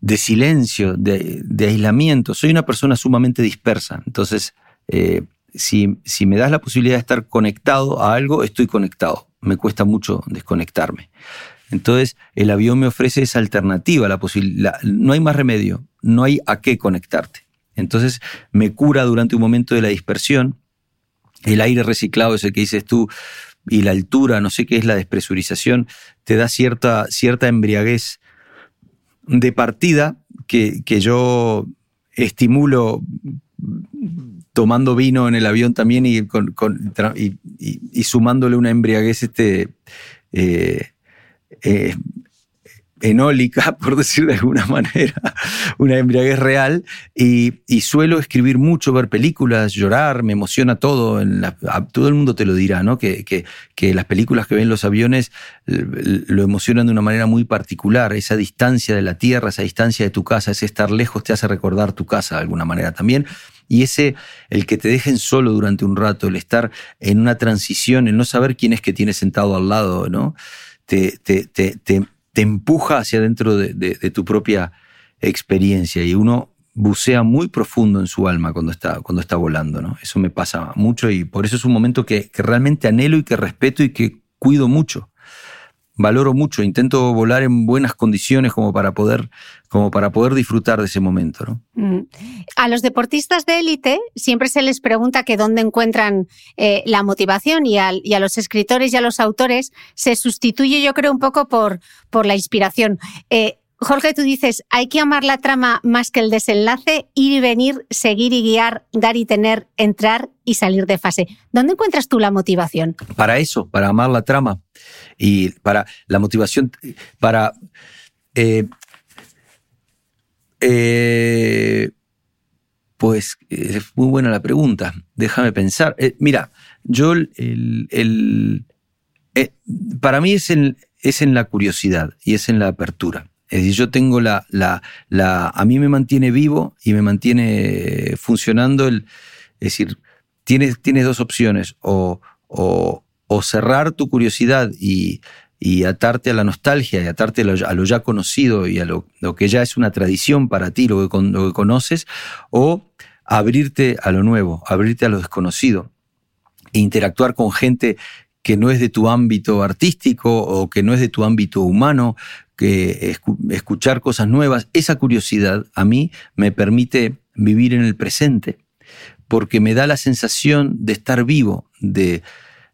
de silencio, de, de, aislamiento. Soy una persona sumamente dispersa, entonces eh, si, si me das la posibilidad de estar conectado a algo, estoy conectado. Me cuesta mucho desconectarme. Entonces, el avión me ofrece esa alternativa, la posibilidad. No hay más remedio, no hay a qué conectarte. Entonces me cura durante un momento de la dispersión. El aire reciclado es el que dices tú y la altura, no sé qué es la despresurización, te da cierta, cierta embriaguez de partida que, que yo estimulo tomando vino en el avión también y, sumándole una embriaguez este, eh, eh, enólica, por decir de alguna manera, una embriaguez real, y, suelo escribir mucho, ver películas, llorar, me emociona todo, en todo el mundo te lo dirá, ¿no? Que, que, las películas que ven los aviones lo emocionan de una manera muy particular, esa distancia de la tierra, esa distancia de tu casa, ese estar lejos te hace recordar tu casa de alguna manera también. Y ese, el que te dejen solo durante un rato, el estar en una transición, el no saber quién es que tienes sentado al lado, ¿no? Te, te, empuja hacia dentro de, tu propia experiencia y uno bucea muy profundo en su alma cuando está, cuando está volando. ¿no? Eso me pasa mucho y por eso es un momento que, realmente anhelo y que respeto y que cuido mucho. Valoro mucho, intento volar en buenas condiciones como para poder, como para poder disfrutar de ese momento. ¿no? Mm. A los deportistas de élite siempre se les pregunta que dónde encuentran eh, la motivación y, a los escritores y a los autores se sustituye yo creo un poco por, por la inspiración. Eh, Jorge, tú dices, hay que amar la trama más que el desenlace, ir y venir, seguir y guiar, dar y tener, entrar y salir de fase. ¿Dónde encuentras tú la motivación? Para eso, para amar la trama y para la motivación, para... Eh, eh, pues es muy buena la pregunta. Déjame pensar. Eh, mira, yo el, para mí es en, es en la curiosidad y es en la apertura. Es decir, yo tengo la, la, la, a mí me mantiene vivo y me mantiene funcionando el, es decir, tienes, tienes dos opciones, o, o, cerrar tu curiosidad y, y atarte a la nostalgia y atarte a lo, ya conocido y a lo, que ya es una tradición para ti, lo que, lo que conoces, o abrirte a lo nuevo, abrirte a lo desconocido, e interactuar con gente que no es de tu ámbito artístico o que no es de tu ámbito humano, que escuchar cosas nuevas, esa curiosidad a mí me permite vivir en el presente, porque me da la sensación de estar vivo, de,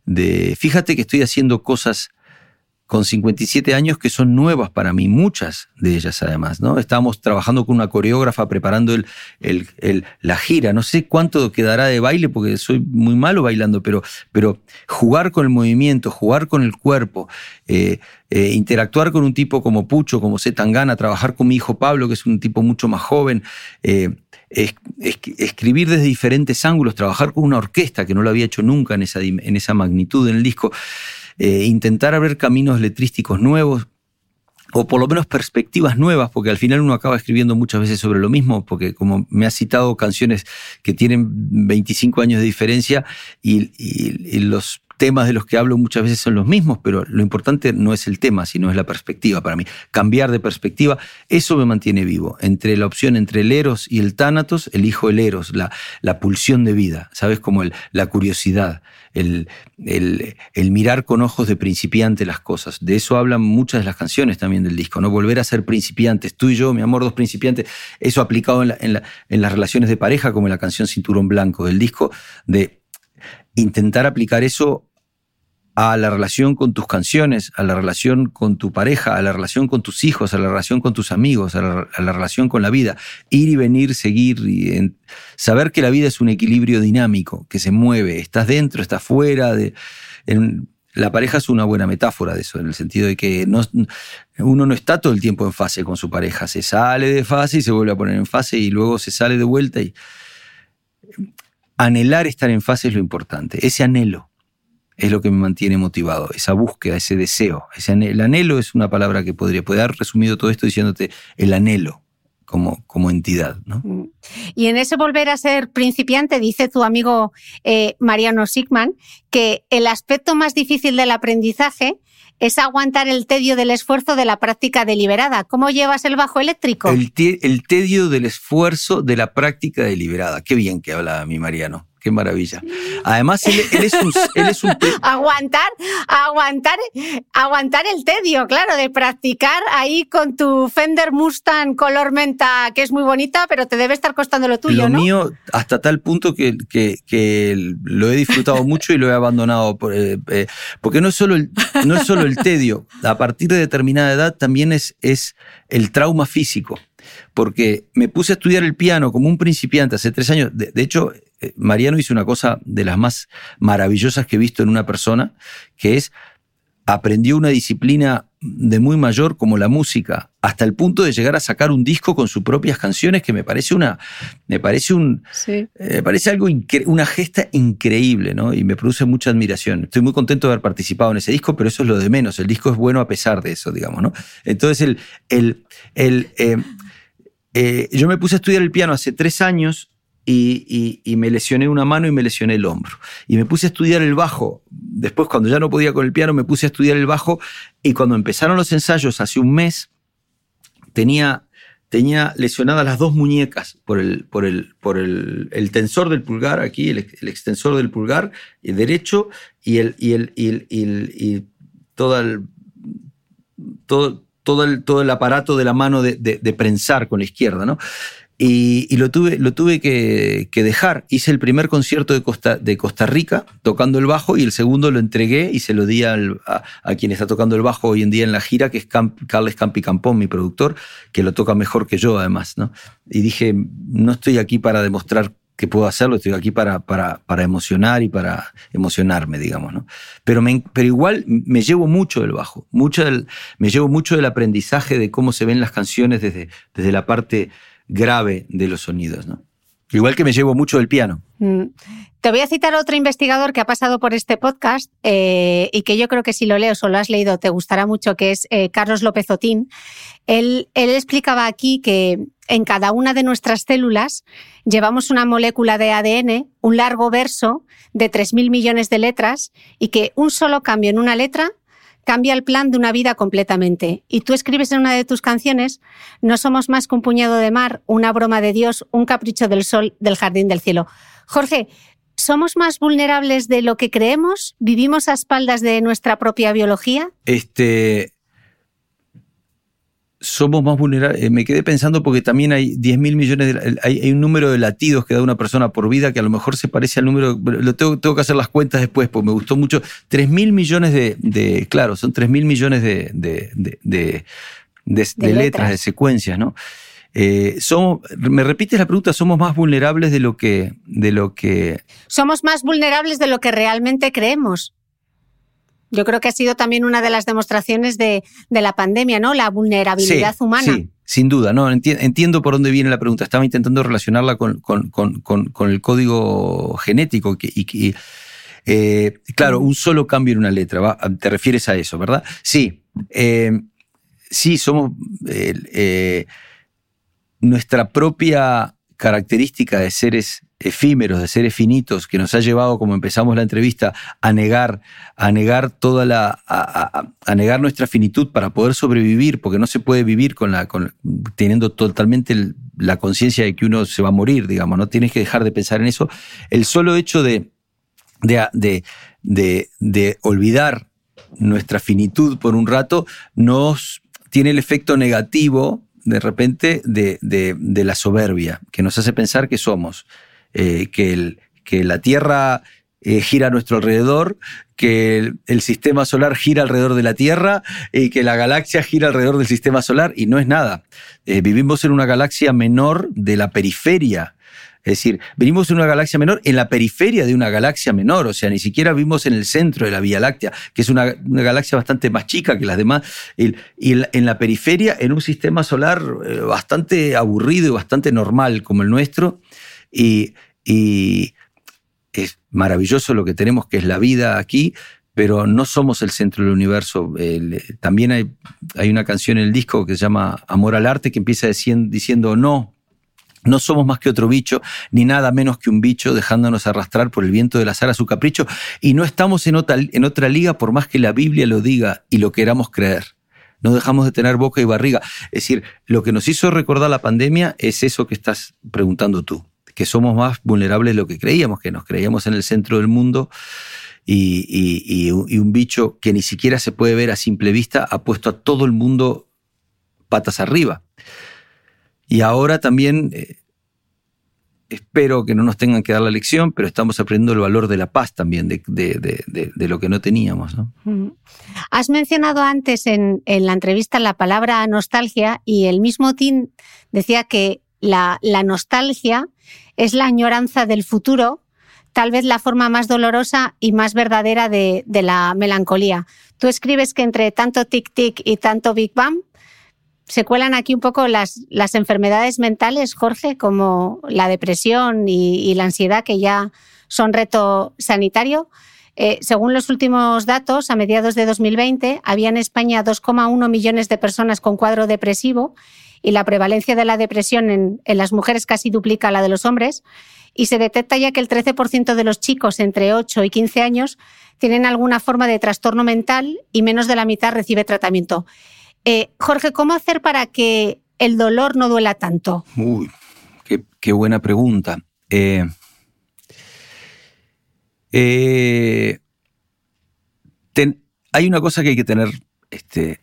de fíjate que estoy haciendo cosas con 57 años que son nuevas para mí, muchas de ellas además, ¿no? Estábamos trabajando con una coreógrafa preparando la gira, no sé cuánto quedará de baile porque soy muy malo bailando, pero, jugar con el movimiento, jugar con el cuerpo, eh, eh, interactuar con un tipo como Pucho, como Z Tangana, trabajar con mi hijo Pablo, que es un tipo mucho más joven, eh, escribir desde diferentes ángulos, trabajar con una orquesta que no lo había hecho nunca en esa magnitud en el disco. Eh, intentar abrir caminos letrísticos nuevos, o por lo menos perspectivas nuevas, porque al final uno acaba escribiendo muchas veces sobre lo mismo, porque como me ha citado canciones que tienen 25 años de diferencia y, y los temas de los que hablo muchas veces son los mismos, pero lo importante no es el tema, sino es la perspectiva para mí. Cambiar de perspectiva, eso me mantiene vivo. Entre la opción entre el eros y el tánatos, elijo el eros, la, la pulsión de vida, ¿sabes? Como el, la curiosidad, el, el, mirar con ojos de principiante las cosas. De eso hablan muchas de las canciones también del disco, ¿no? Volver a ser principiantes, tú y yo, mi amor, dos principiantes, eso aplicado en, en, en las relaciones de pareja, como en la canción Cinturón Blanco del disco, de intentar aplicar eso a la relación con tus canciones, a la relación con tu pareja, a la relación con tus hijos, a la relación con tus amigos, a la, relación con la vida. Ir y venir, seguir, y saber que la vida es un equilibrio dinámico, que se mueve, estás dentro, estás fuera. De, la pareja es una buena metáfora de eso, en el sentido de que no, uno no está todo el tiempo en fase con su pareja, se sale de fase y se vuelve a poner en fase y luego se sale de vuelta y anhelar estar en fase es lo importante, ese anhelo es lo que me mantiene motivado, esa búsqueda, ese deseo. el anhelo es una palabra que podría, poder haber resumido todo esto diciéndote el anhelo como, como entidad. ¿no? Y en ese volver a ser principiante, dice tu amigo eh, Mariano Sigman, que el aspecto más difícil del aprendizaje es aguantar el tedio del esfuerzo de la práctica deliberada. ¿Cómo llevas el bajo eléctrico? El, el tedio del esfuerzo de la práctica deliberada. Qué bien que habla mi Mariano. Qué maravilla. Además, él, es un... aguantar, aguantar, aguantar el tedio, claro, de practicar ahí con tu Fender Mustang color menta, que es muy bonita, pero te debe estar costando lo tuyo, lo mío, hasta tal punto que, que, lo he disfrutado mucho y lo he abandonado. Eh, eh, porque no es, solo el, no es solo el tedio. A partir de determinada edad también es, es el trauma físico porque me puse a estudiar el piano como un principiante hace tres años. De, hecho, eh, Mariano hizo una cosa de las más maravillosas que he visto en una persona, que es aprendió una disciplina de muy mayor como la música, hasta el punto de llegar a sacar un disco con sus propias canciones, que me parece una, me parece un, eh, parece algo, una gesta increíble, ¿no? Y me produce mucha admiración. Estoy muy contento de haber participado en ese disco, pero eso es lo de menos. El disco es bueno a pesar de eso, digamos, ¿no? Entonces, el, el, el eh, eh, yo me puse a estudiar el piano hace tres años y, me lesioné una mano y me lesioné el hombro. Y me puse a estudiar el bajo. Después, cuando ya no podía con el piano, me puse a estudiar el bajo. Y cuando empezaron los ensayos hace un mes, tenía, tenía lesionadas las dos muñecas por el, por el, por el, tensor del pulgar aquí, el, extensor del pulgar el derecho y, el, y, el, y, y todo el, todo, todo el, todo el aparato de la mano de, de, prensar con la izquierda, ¿no? Y, lo tuve, lo tuve que, dejar. Hice el primer concierto de Costa, de Costa Rica tocando el bajo y el segundo lo entregué y se lo di a, quien está tocando el bajo hoy en día en la gira, que es Carles Campi Campón, mi productor, que lo toca mejor que yo además. ¿no? Y dije, no estoy aquí para demostrar que puedo hacerlo, estoy aquí para, para, para emocionar y para emocionarme, digamos, ¿no? Pero, pero igual me llevo mucho del bajo, mucho me llevo mucho del aprendizaje de cómo se ven las canciones desde, desde la parte grave de los sonidos, ¿no? Igual que me llevo mucho del piano. Mm. Te voy a citar otro investigador que ha pasado por este podcast eh, y que yo creo que si lo leo o lo has leído te gustará mucho, que es eh, Carlos López Otín. Él, él explicaba aquí que en cada una de nuestras células llevamos una molécula de ADN, un largo verso de 3.000 millones de letras y que un solo cambio en una letra cambia el plan de una vida completamente. Y tú escribes en una de tus canciones, no somos más que un puñado de mar, una broma de Dios, un capricho del sol, del jardín del cielo. Jorge, ¿somos más vulnerables de lo que creemos? ¿Vivimos a espaldas de nuestra propia biología? Este, somos más vulnerables. Eh, me quedé pensando porque también hay 10 mil millones, de, hay, un número de latidos que da una persona por vida que a lo mejor se parece al número, lo tengo, tengo que hacer las cuentas después porque me gustó mucho. 3 mil millones de, claro, son 3 mil millones de, de, letras. de secuencias, ¿no? Eh, somos, me repites la pregunta, ¿somos más vulnerables de lo que... De lo que... Somos más vulnerables de lo que realmente creemos. Yo creo que ha sido también una de las demostraciones de, la pandemia, ¿no? La vulnerabilidad humana. Sí, sin duda, no, entiendo por dónde viene la pregunta. Estaba intentando relacionarla con, con, el código genético y, eh, claro, un solo cambio en una letra, te refieres a eso, ¿verdad? Sí, eh, sí, somos eh, nuestra propia característica de seres efímeros, de seres finitos, que nos ha llevado, como empezamos la entrevista, a negar, a negar toda la, a, negar nuestra finitud para poder sobrevivir, porque no se puede vivir con la, con, teniendo totalmente la conciencia de que uno se va a morir, digamos, no tienes que dejar de pensar en eso. El solo hecho de, de, de, de olvidar nuestra finitud por un rato nos tiene el efecto negativo de repente de, de, la soberbia, que nos hace pensar que somos, eh, que, la Tierra eh, gira a nuestro alrededor, que el, sistema solar gira alrededor de la Tierra y que la galaxia gira alrededor del sistema solar, y no es nada. Eh, vivimos en una galaxia menor de la periferia. Es decir, venimos de una galaxia menor en la periferia de una galaxia menor, o sea, ni siquiera vimos en el centro de la Vía Láctea, que es una, galaxia bastante más chica que las demás, y, en la periferia, en un sistema solar bastante aburrido y bastante normal como el nuestro, y, es maravilloso lo que tenemos, que es la vida aquí, pero no somos el centro del universo. también hay, hay, una canción en el disco que se llama Amor al Arte que empieza diciendo no, no somos más que otro bicho, ni nada menos que un bicho dejándonos arrastrar por el viento del azar a su capricho, y no estamos en otra, en otra liga por más que la Biblia lo diga y lo queramos creer. No dejamos de tener boca y barriga. Es decir, lo que nos hizo recordar la pandemia es eso que estás preguntando tú, que somos más vulnerables de lo que creíamos, que nos creíamos en el centro del mundo y, y un bicho que ni siquiera se puede ver a simple vista ha puesto a todo el mundo patas arriba. Y ahora también eh, espero que no nos tengan que dar la lección, pero estamos aprendiendo el valor de la paz también, de, lo que no teníamos. Has mencionado antes en, la entrevista la palabra nostalgia y el mismo Tim decía que la, nostalgia es la añoranza del futuro, tal vez la forma más dolorosa y más verdadera de, la melancolía. Tú escribes que entre tanto tic-tic y tanto Big Bang, se cuelan aquí un poco las, las enfermedades mentales, Jorge, como la depresión y, la ansiedad, que ya son reto sanitario. Eh, según los últimos datos, a mediados de 2020 había en España 2,1 millones de personas con cuadro depresivo y la prevalencia de la depresión en, las mujeres casi duplica la de los hombres. Y se detecta ya que el 13% de los chicos entre 8 y 15 años tienen alguna forma de trastorno mental y menos de la mitad recibe tratamiento. Eh, Jorge, ¿cómo hacer para que el dolor no duela tanto? Uy, qué, buena pregunta. Eh, eh, hay una cosa que hay que tener este,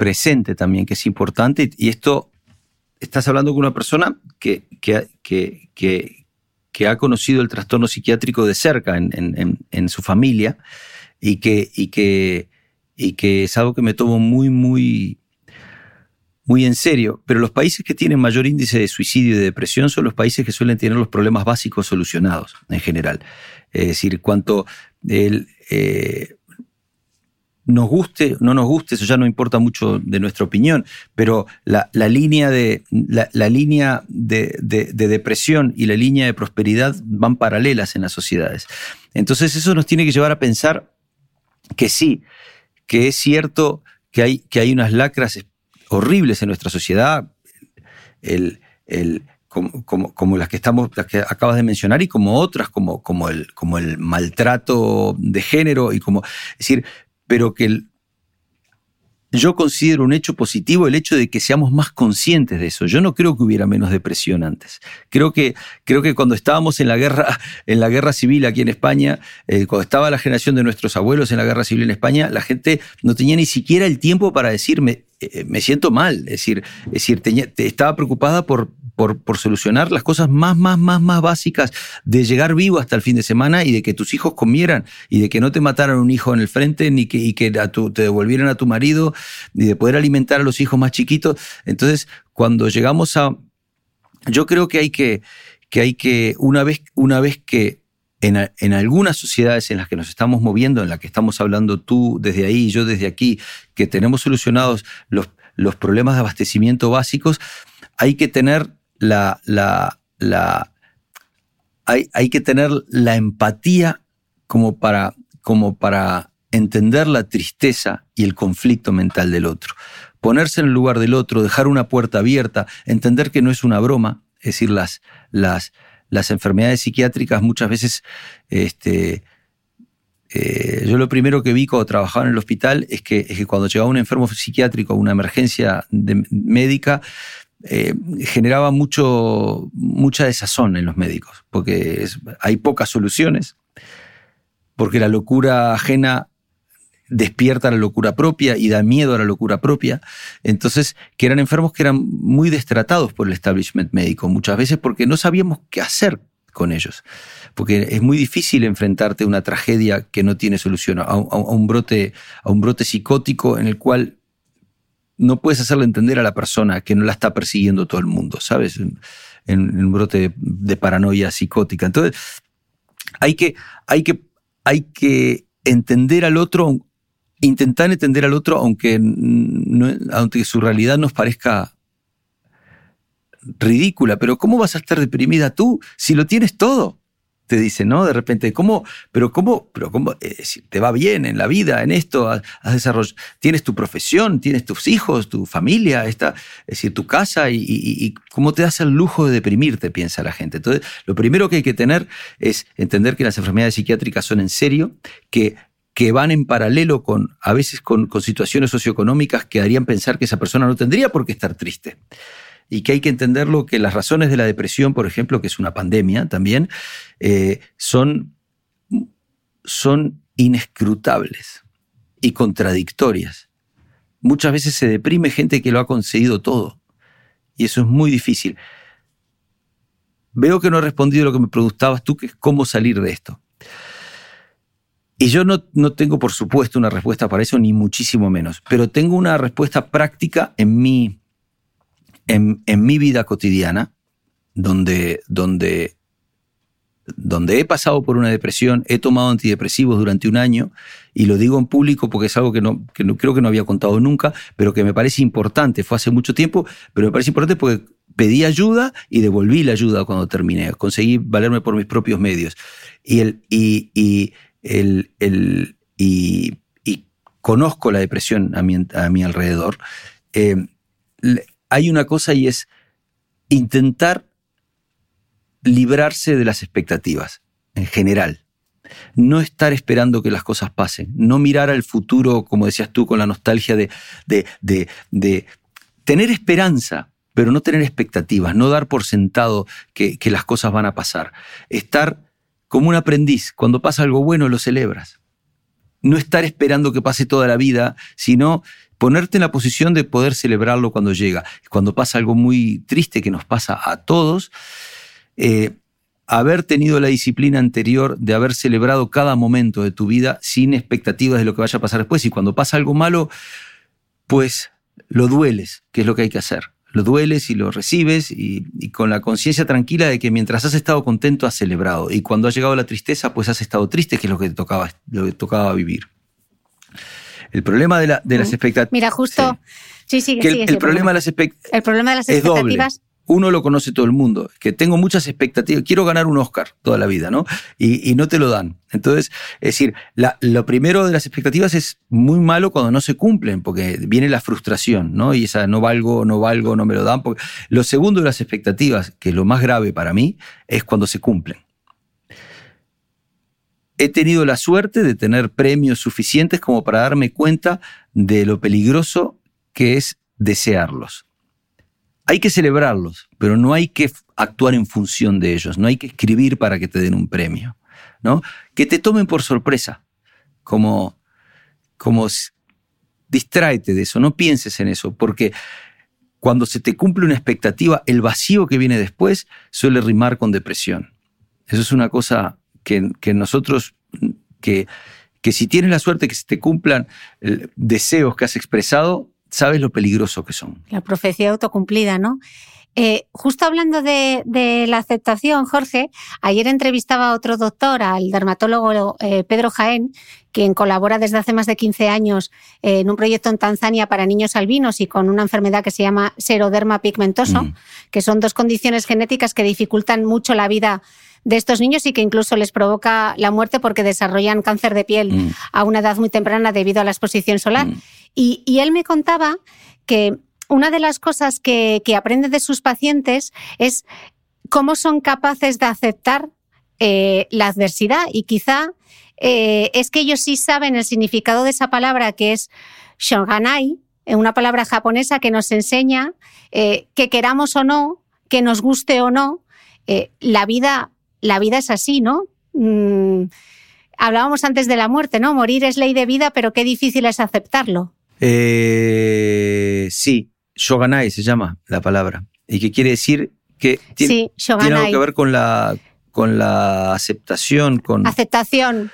presente también, que es importante, y esto, estás hablando con una persona que, que, ha conocido el trastorno psiquiátrico de cerca en, su familia y que, y que y que es algo que me tomo muy, muy, muy en serio. Pero los países que tienen mayor índice de suicidio y de depresión son los países que suelen tener los problemas básicos solucionados en general. Es decir, cuanto el, eh, nos guste, no nos guste, eso ya no importa mucho de nuestra opinión, pero la, línea, de, la, línea de, de, depresión y la línea de prosperidad van paralelas en las sociedades. Entonces eso nos tiene que llevar a pensar que sí, que es cierto que hay, que hay unas lacras horribles en nuestra sociedad, el, el, como, las que estamos, las que acabas de mencionar, y como otras, como, como, el, como el maltrato de género, y como. Es decir, pero que yo considero un hecho positivo el hecho de que seamos más conscientes de eso. Yo no creo que hubiera menos depresión antes. Creo que, creo que cuando estábamos en la guerra, en la guerra civil aquí en España, eh, cuando estaba la generación de nuestros abuelos en la guerra civil en España, la gente no tenía ni siquiera el tiempo para decirme, eh, me siento mal. Es decir, decir estaba preocupada por, por, solucionar las cosas más, más, más, más básicas de llegar vivo hasta el fin de semana y de que tus hijos comieran y de que no te mataran un hijo en el frente ni que, y que te devolvieran a tu marido y de poder alimentar a los hijos más chiquitos. Entonces, cuando llegamos a... Yo creo que hay que, que, hay que una, vez, una vez que en, algunas sociedades en las que nos estamos moviendo, en las que estamos hablando tú desde ahí y yo desde aquí, que tenemos solucionados los, problemas de abastecimiento básicos, hay que tener la hay, hay, que tener la empatía como para, como para entender la tristeza y el conflicto mental del otro. Ponerse en el lugar del otro, dejar una puerta abierta, entender que no es una broma, es decir, las, las, las enfermedades psiquiátricas muchas veces, este, eh, yo lo primero que vi cuando trabajaba en el hospital es que, es que cuando llegaba un enfermo psiquiátrico, una emergencia médica, eh, generaba mucho, mucha desazón en los médicos, porque hay pocas soluciones, porque la locura ajena despierta la locura propia y da miedo a la locura propia. Entonces, que eran enfermos que eran muy destratados por el establishment médico, muchas veces porque no sabíamos qué hacer con ellos. Porque es muy difícil enfrentarte a una tragedia que no tiene solución, a, un, brote, a un brote psicótico en el cual no puedes hacerle entender a la persona que no la está persiguiendo todo el mundo, ¿sabes? En, un brote de, paranoia psicótica. Entonces, hay que, hay que, hay que entender al otro, intentar entender al otro, aunque, aunque su realidad nos parezca ridícula. Pero ¿cómo vas a estar deprimida tú si lo tienes todo? te dice, ¿no? De repente, ¿cómo? Pero cómo, pero cómo, eh, te va bien en la vida, en esto, has, desarrollado, tienes tu profesión, tienes tus hijos, tu familia, está, es decir, tu casa y, cómo te das el lujo de deprimirte, piensa la gente. Entonces, lo primero que hay que tener es entender que las enfermedades psiquiátricas son en serio, que que van en paralelo con, a veces con, situaciones socioeconómicas que harían pensar que esa persona no tendría por qué estar triste y que hay que entenderlo que las razones de la depresión, por ejemplo, que es una pandemia también, eh, son, son inescrutables y contradictorias. Muchas veces se deprime gente que lo ha conseguido todo y eso es muy difícil. Veo que no he respondido lo que me preguntabas tú, que es cómo salir de esto. Y yo no, no, tengo, por supuesto, una respuesta para eso, ni muchísimo menos, pero tengo una respuesta práctica en mi, en, mi vida cotidiana, donde, donde, donde he pasado por una depresión, he tomado antidepresivos durante un año, y lo digo en público porque es algo que, no, que no, creo que no había contado nunca, pero que me parece importante, fue hace mucho tiempo, pero me parece importante porque pedí ayuda y devolví la ayuda cuando terminé, conseguí valerme por mis propios medios. Y, el, y, y, el, el, y, conozco la depresión a mi, a mi alrededor. Eh, hay una cosa y es intentar librarse de las expectativas en general. No estar esperando que las cosas pasen, no mirar al futuro, como decías tú, con la nostalgia de, de, de, de tener esperanza, pero no tener expectativas, no dar por sentado que, que las cosas van a pasar. Estar como un aprendiz, cuando pasa algo bueno lo celebras. No estar esperando que pase toda la vida, sino ponerte en la posición de poder celebrarlo cuando llega. Cuando pasa algo muy triste que nos pasa a todos, eh, haber tenido la disciplina anterior de haber celebrado cada momento de tu vida sin expectativas de lo que vaya a pasar después. Y cuando pasa algo malo, pues lo dueles, que es lo que hay que hacer. Lo dueles y lo recibes y, y con la conciencia tranquila de que mientras has estado contento has celebrado. Y cuando ha llegado la tristeza, pues has estado triste, que es lo que te tocaba, lo que tocaba vivir. El problema de, la, de las expectativas. Mira, justo. Sí, sí, sí, el, problema de las expectativas. El problema de las expectativas. Uno lo conoce todo el mundo, que tengo muchas expectativas, quiero ganar un Oscar toda la vida, ¿no? Y, no te lo dan. Entonces, es decir, lo primero de las expectativas es muy malo cuando no se cumplen, porque viene la frustración, ¿no? Y esa no valgo, no valgo, no me lo dan. Porque... Lo segundo de las expectativas, que es lo más grave para mí, es cuando se cumplen he tenido la suerte de tener premios suficientes como para darme cuenta de lo peligroso que es desearlos. Hay que celebrarlos, pero no hay que actuar en función de ellos, no hay que escribir para que te den un premio, ¿no? Que te tomen por sorpresa, como, como distráete de eso, no pienses en eso, porque cuando se te cumple una expectativa, el vacío que viene después suele rimar con depresión. Eso es una cosa que, nosotros, que, que si tienes la suerte que se te cumplan eh, deseos que has expresado, sabes lo peligroso que son. La profecía autocumplida, ¿no? Eh, justo hablando de, la aceptación, Jorge, ayer entrevistaba a otro doctor, al dermatólogo eh, Pedro Jaén, quien colabora desde hace más de 15 años en un proyecto en Tanzania para niños albinos y con una enfermedad que se llama seroderma pigmentoso, mm. que son dos condiciones genéticas que dificultan mucho la vida de estos niños y que incluso les provoca la muerte porque desarrollan cáncer de piel mm. a una edad muy temprana debido a la exposición solar. Mm. y él me contaba que una de las cosas que, aprende de sus pacientes es cómo son capaces de aceptar eh, la adversidad y quizá eh, es que ellos sí saben el significado de esa palabra que es shoganai, eh, una palabra japonesa que nos enseña que queramos o no, que nos guste o no, la vida, la vida es así, ¿no? Mm, hablábamos antes de la muerte, ¿no? Morir es ley de vida, pero qué difícil es aceptarlo. sí, Shoganai se llama la palabra, y que quiere decir que tiene, algo que ver con la, con la aceptación, con... Aceptación.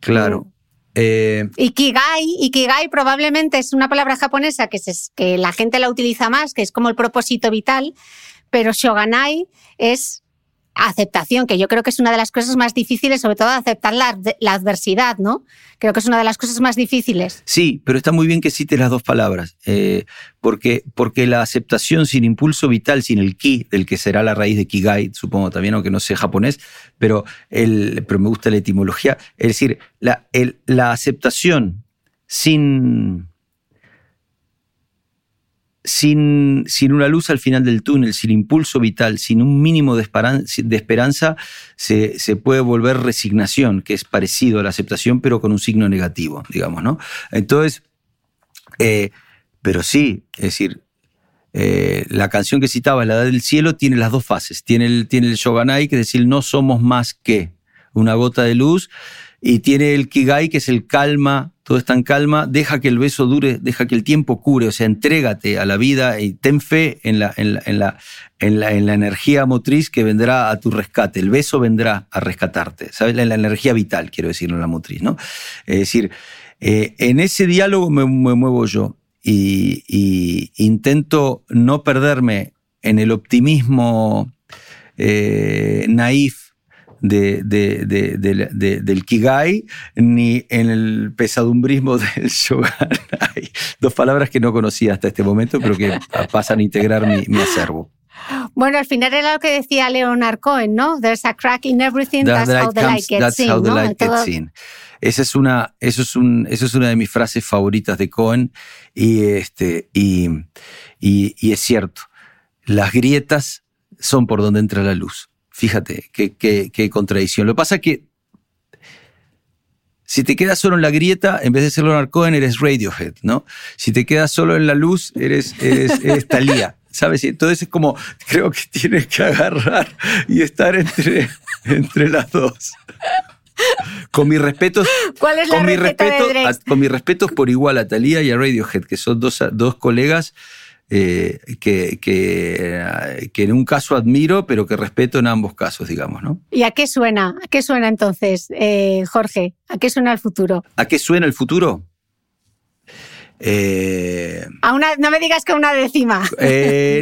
Claro. Mm. Eh, Ikigai, Ikigai probablemente es una palabra japonesa que, que la gente la utiliza más, que es como el propósito vital, pero Shoganai es aceptación, que yo creo que es una de las cosas más difíciles, sobre todo aceptar la, adversidad, ¿no? Creo que es una de las cosas más difíciles. Sí, pero está muy bien que cites las dos palabras, eh, porque, porque la aceptación sin impulso vital, sin el ki, del que será la raíz de kigai, supongo también, aunque no sé japonés, pero, el, pero me gusta la etimología, es decir, la, la aceptación sin sin, sin, una luz al final del túnel, sin impulso vital, sin un mínimo de, esperanza, se, se, puede volver resignación, que es parecido a la aceptación, pero con un signo negativo, digamos, ¿no? Entonces, eh, pero sí, es decir, eh, la canción que citaba, La Edad del Cielo, tiene las dos fases. Tiene el, tiene el Shoganai, que es decir, no somos más que una gota de luz, y tiene el Kigai, que es el calma todo está en calma, deja que el beso dure, deja que el tiempo cure, o sea, entrégate a la vida y ten fe en la, en la, en la, en la, energía motriz que vendrá a tu rescate. El beso vendrá a rescatarte, ¿sabes? En la energía vital, quiero decir, no la motriz, ¿no? Es decir, eh, en ese diálogo me, muevo yo y, intento no perderme en el optimismo eh, naif de, de, del Kigai ni en el pesadumbrismo del Shoganai. Dos palabras que no conocía hasta este momento, pero que pasan a integrar mi, acervo. Bueno, al final era lo que decía Leonard Cohen, ¿no? There's a crack in everything, that's, how the light gets seen. How the light gets seen. Esa es una, eso es un, eso es una de mis frases favoritas de Cohen y este, y, y, y es cierto. Las grietas son por donde entra la luz. Fíjate, qué, contradicción. Lo que pasa es que si te quedas solo en la grieta, en vez de ser Leonard Cohen, eres Radiohead, ¿no? Si te quedas solo en la luz, eres, eres, Thalía, ¿sabes? Entonces es como, creo que tienes que agarrar y estar entre, entre las dos. Con mis respetos. ¿Cuál es la con mis respetos, Con mis respetos por igual a Thalía y a Radiohead, que son dos, dos colegas eh, que, que, en un caso admiro, pero que respeto en ambos casos, digamos, ¿no? ¿Y a qué suena? ¿A qué suena entonces, eh, Jorge? ¿A qué suena el futuro? ¿A qué suena el futuro? Eh, a una, no me digas que a una décima.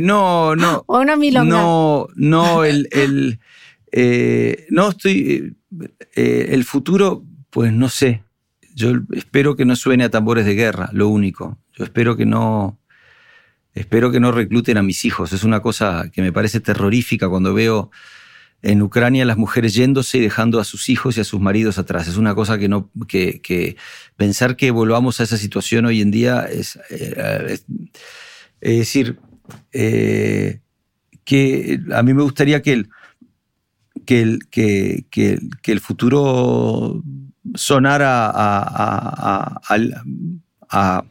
no, no. o una milonga. No, no, el, el no estoy. el futuro, pues no sé. Yo espero que no suene a tambores de guerra, lo único. Yo espero que no, Espero que no recluten a mis hijos. Es una cosa que me parece terrorífica cuando veo en Ucrania las mujeres yéndose y dejando a sus hijos y a sus maridos atrás. Es una cosa que no, que, pensar que volvamos a esa situación hoy en día es, eh, es, decir, eh, que a mí me gustaría que, el, que, que, que el futuro sonara a,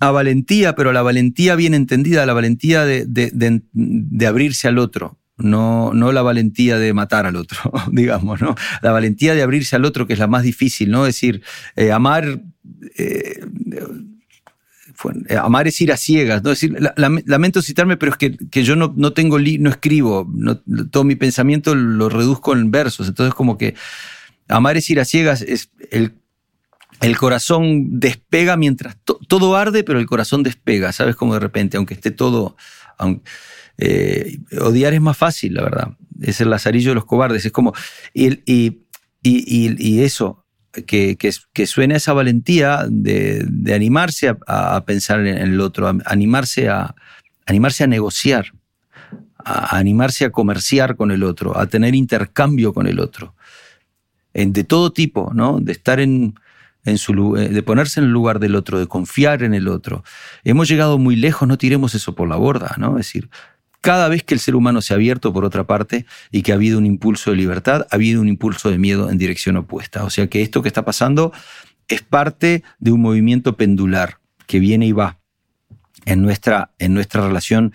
a valentía, pero la valentía bien entendida, la valentía de, de, de, de abrirse al otro, no, no la valentía de matar al otro, digamos, ¿no? La valentía de abrirse al otro, que es la más difícil, ¿no? Es decir, eh, amar. Eh, eh, amar es ir a ciegas, ¿no? Es decir, la- la- lamento citarme, pero es que, que yo no, no tengo, li- no escribo, no- todo mi pensamiento lo reduzco en versos, entonces como que amar es ir a ciegas, es el, el corazón despega mientras to- todo arde, pero el corazón despega, ¿sabes? Como de repente, aunque esté todo... eh, odiar es más fácil, la verdad. Es el lazarillo de los cobardes. Es como. Y, y, y, eso, que, que, suena esa valentía de, de animarse a, pensar en el otro, animarse a, animarse a negociar, a animarse a comerciar con el otro, a tener intercambio con el otro. De todo tipo, ¿no? De estar en, eh, de ponerse en el lugar del otro, de confiar en el otro. Hemos llegado muy lejos, no tiremos eso por la borda, ¿no? Es decir, cada vez que el ser humano se ha abierto por otra parte y que ha habido un impulso de libertad, ha habido un impulso de miedo en dirección opuesta. O sea que esto que está pasando es parte de un movimiento pendular que viene y va en nuestra, en nuestra relación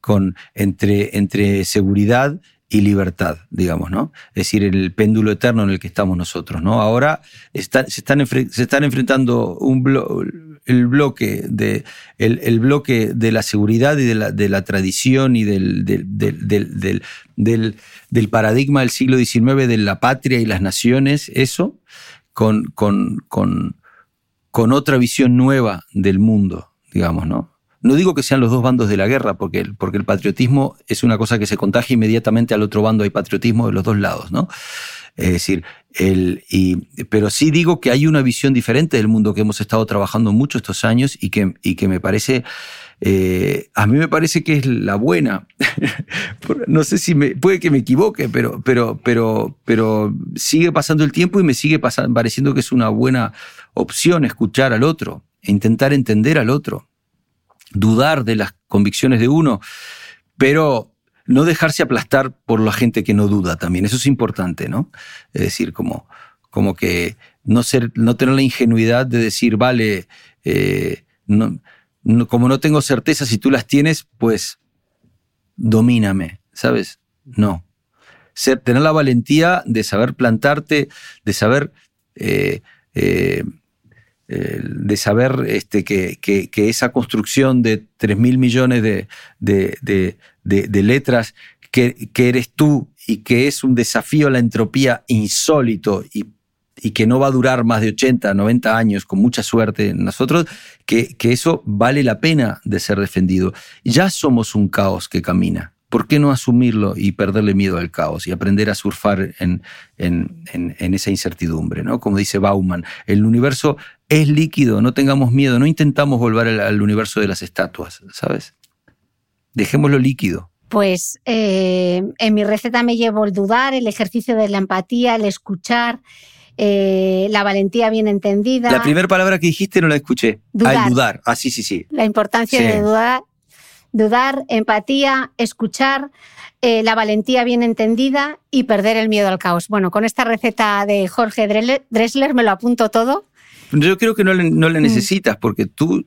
con, entre, entre seguridad y libertad, digamos, ¿no? Es decir, el péndulo eterno en el que estamos nosotros, ¿no? Ahora se, están se están enfrentando un blo- el bloque de el, el bloque de la seguridad y de la, de la tradición y del, del, del- del paradigma del siglo XIX de la patria y las naciones, eso, con, con, con, con otra visión nueva del mundo, digamos, ¿no? No digo que sean los dos bandos de la guerra, porque el, porque el patriotismo es una cosa que se contagia inmediatamente al otro bando, hay patriotismo de los dos lados, ¿no? Es decir, el, y, pero sí digo que hay una visión diferente del mundo que hemos estado trabajando mucho estos años y que, y que me parece, eh, a mí me parece que es la buena. no sé si me, puede que me equivoque, pero, pero, pero, pero sigue pasando el tiempo y me sigue pasando, pareciendo que es una buena opción escuchar al otro, e intentar entender al otro, dudar de las convicciones de uno, pero no dejarse aplastar por la gente que no duda también. Eso es importante, ¿no? Es decir, como, como que no, ser, no tener la ingenuidad de decir, vale, eh, no, no- como no tengo certeza, si tú las tienes, pues domíname, ¿sabes? No. Ser, tener la valentía de saber plantarte, de saber, eh, eh, eh, de saber este, que, que- esa construcción de 3 mil millones de, de- de- letras que, que eres tú y que es un desafío a la entropía insólito y, y que no va a durar más de 80, 90 años con mucha suerte en nosotros, que, que eso vale la pena de ser defendido. Ya somos un caos que camina. ¿Por qué no asumirlo y perderle miedo al caos y aprender a surfar en, en- en- en esa incertidumbre? ¿no? Como dice Bauman, el universo es líquido, no tengamos miedo, no intentamos volver al, al universo de las estatuas, ¿sabes? Dejémoslo líquido. Pues eh, en mi receta me llevo el dudar, el ejercicio de la empatía, el escuchar, eh, la valentía bien entendida, La primera palabra que dijiste no la escuché. Dudar. Al dudar. Ah, sí, sí, sí. la importancia Sí. de dudar, dudar, empatía, escuchar, eh, la valentía bien entendida y perder el miedo al caos. Bueno, con esta receta de Jorge Dressler me lo apunto todo. Yo creo que no le, no Mm. le necesitas porque tú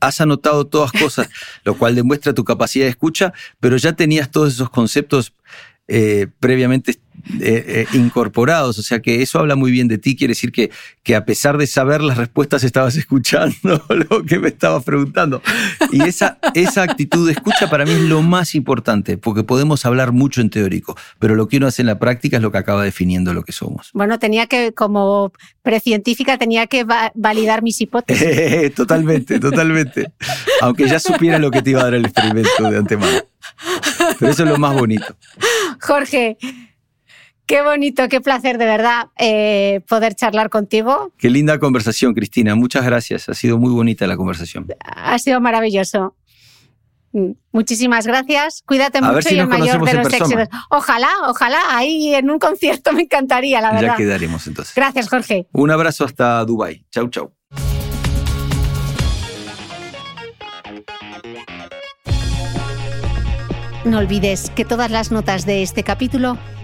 has anotado todas cosas, lo cual demuestra tu capacidad de escucha, pero ya tenías todos esos conceptos eh, previamente eh, eh, incorporados. O sea que eso habla muy bien de ti. Quiere decir que, que a pesar de saber las respuestas estabas escuchando lo que me estabas preguntando. Y esa, esa actitud de escucha para mí es lo más importante, porque podemos hablar mucho en teórico, pero lo que uno hace en la práctica es lo que acaba definiendo lo que somos. Bueno, tenía que, como precientífica, tenía que va- validar mis hipótesis. totalmente, totalmente. Aunque ya supiera lo que te iba a dar el experimento de antemano. Pero eso es lo más bonito. Jorge, qué bonito, qué placer de verdad eh, poder charlar contigo. Qué linda conversación, Cristina. Muchas gracias. Ha sido muy bonita la conversación. Ha sido maravilloso. Mm, Muchísimas gracias. Cuídate A mucho si y el mayor de los éxitos. Ojalá, ojalá, ahí en un concierto me encantaría, la Ya verdad. quedaremos entonces. Gracias, Jorge. Un abrazo hasta Dubai. Chau, chau. No olvides que todas las notas de este capítulo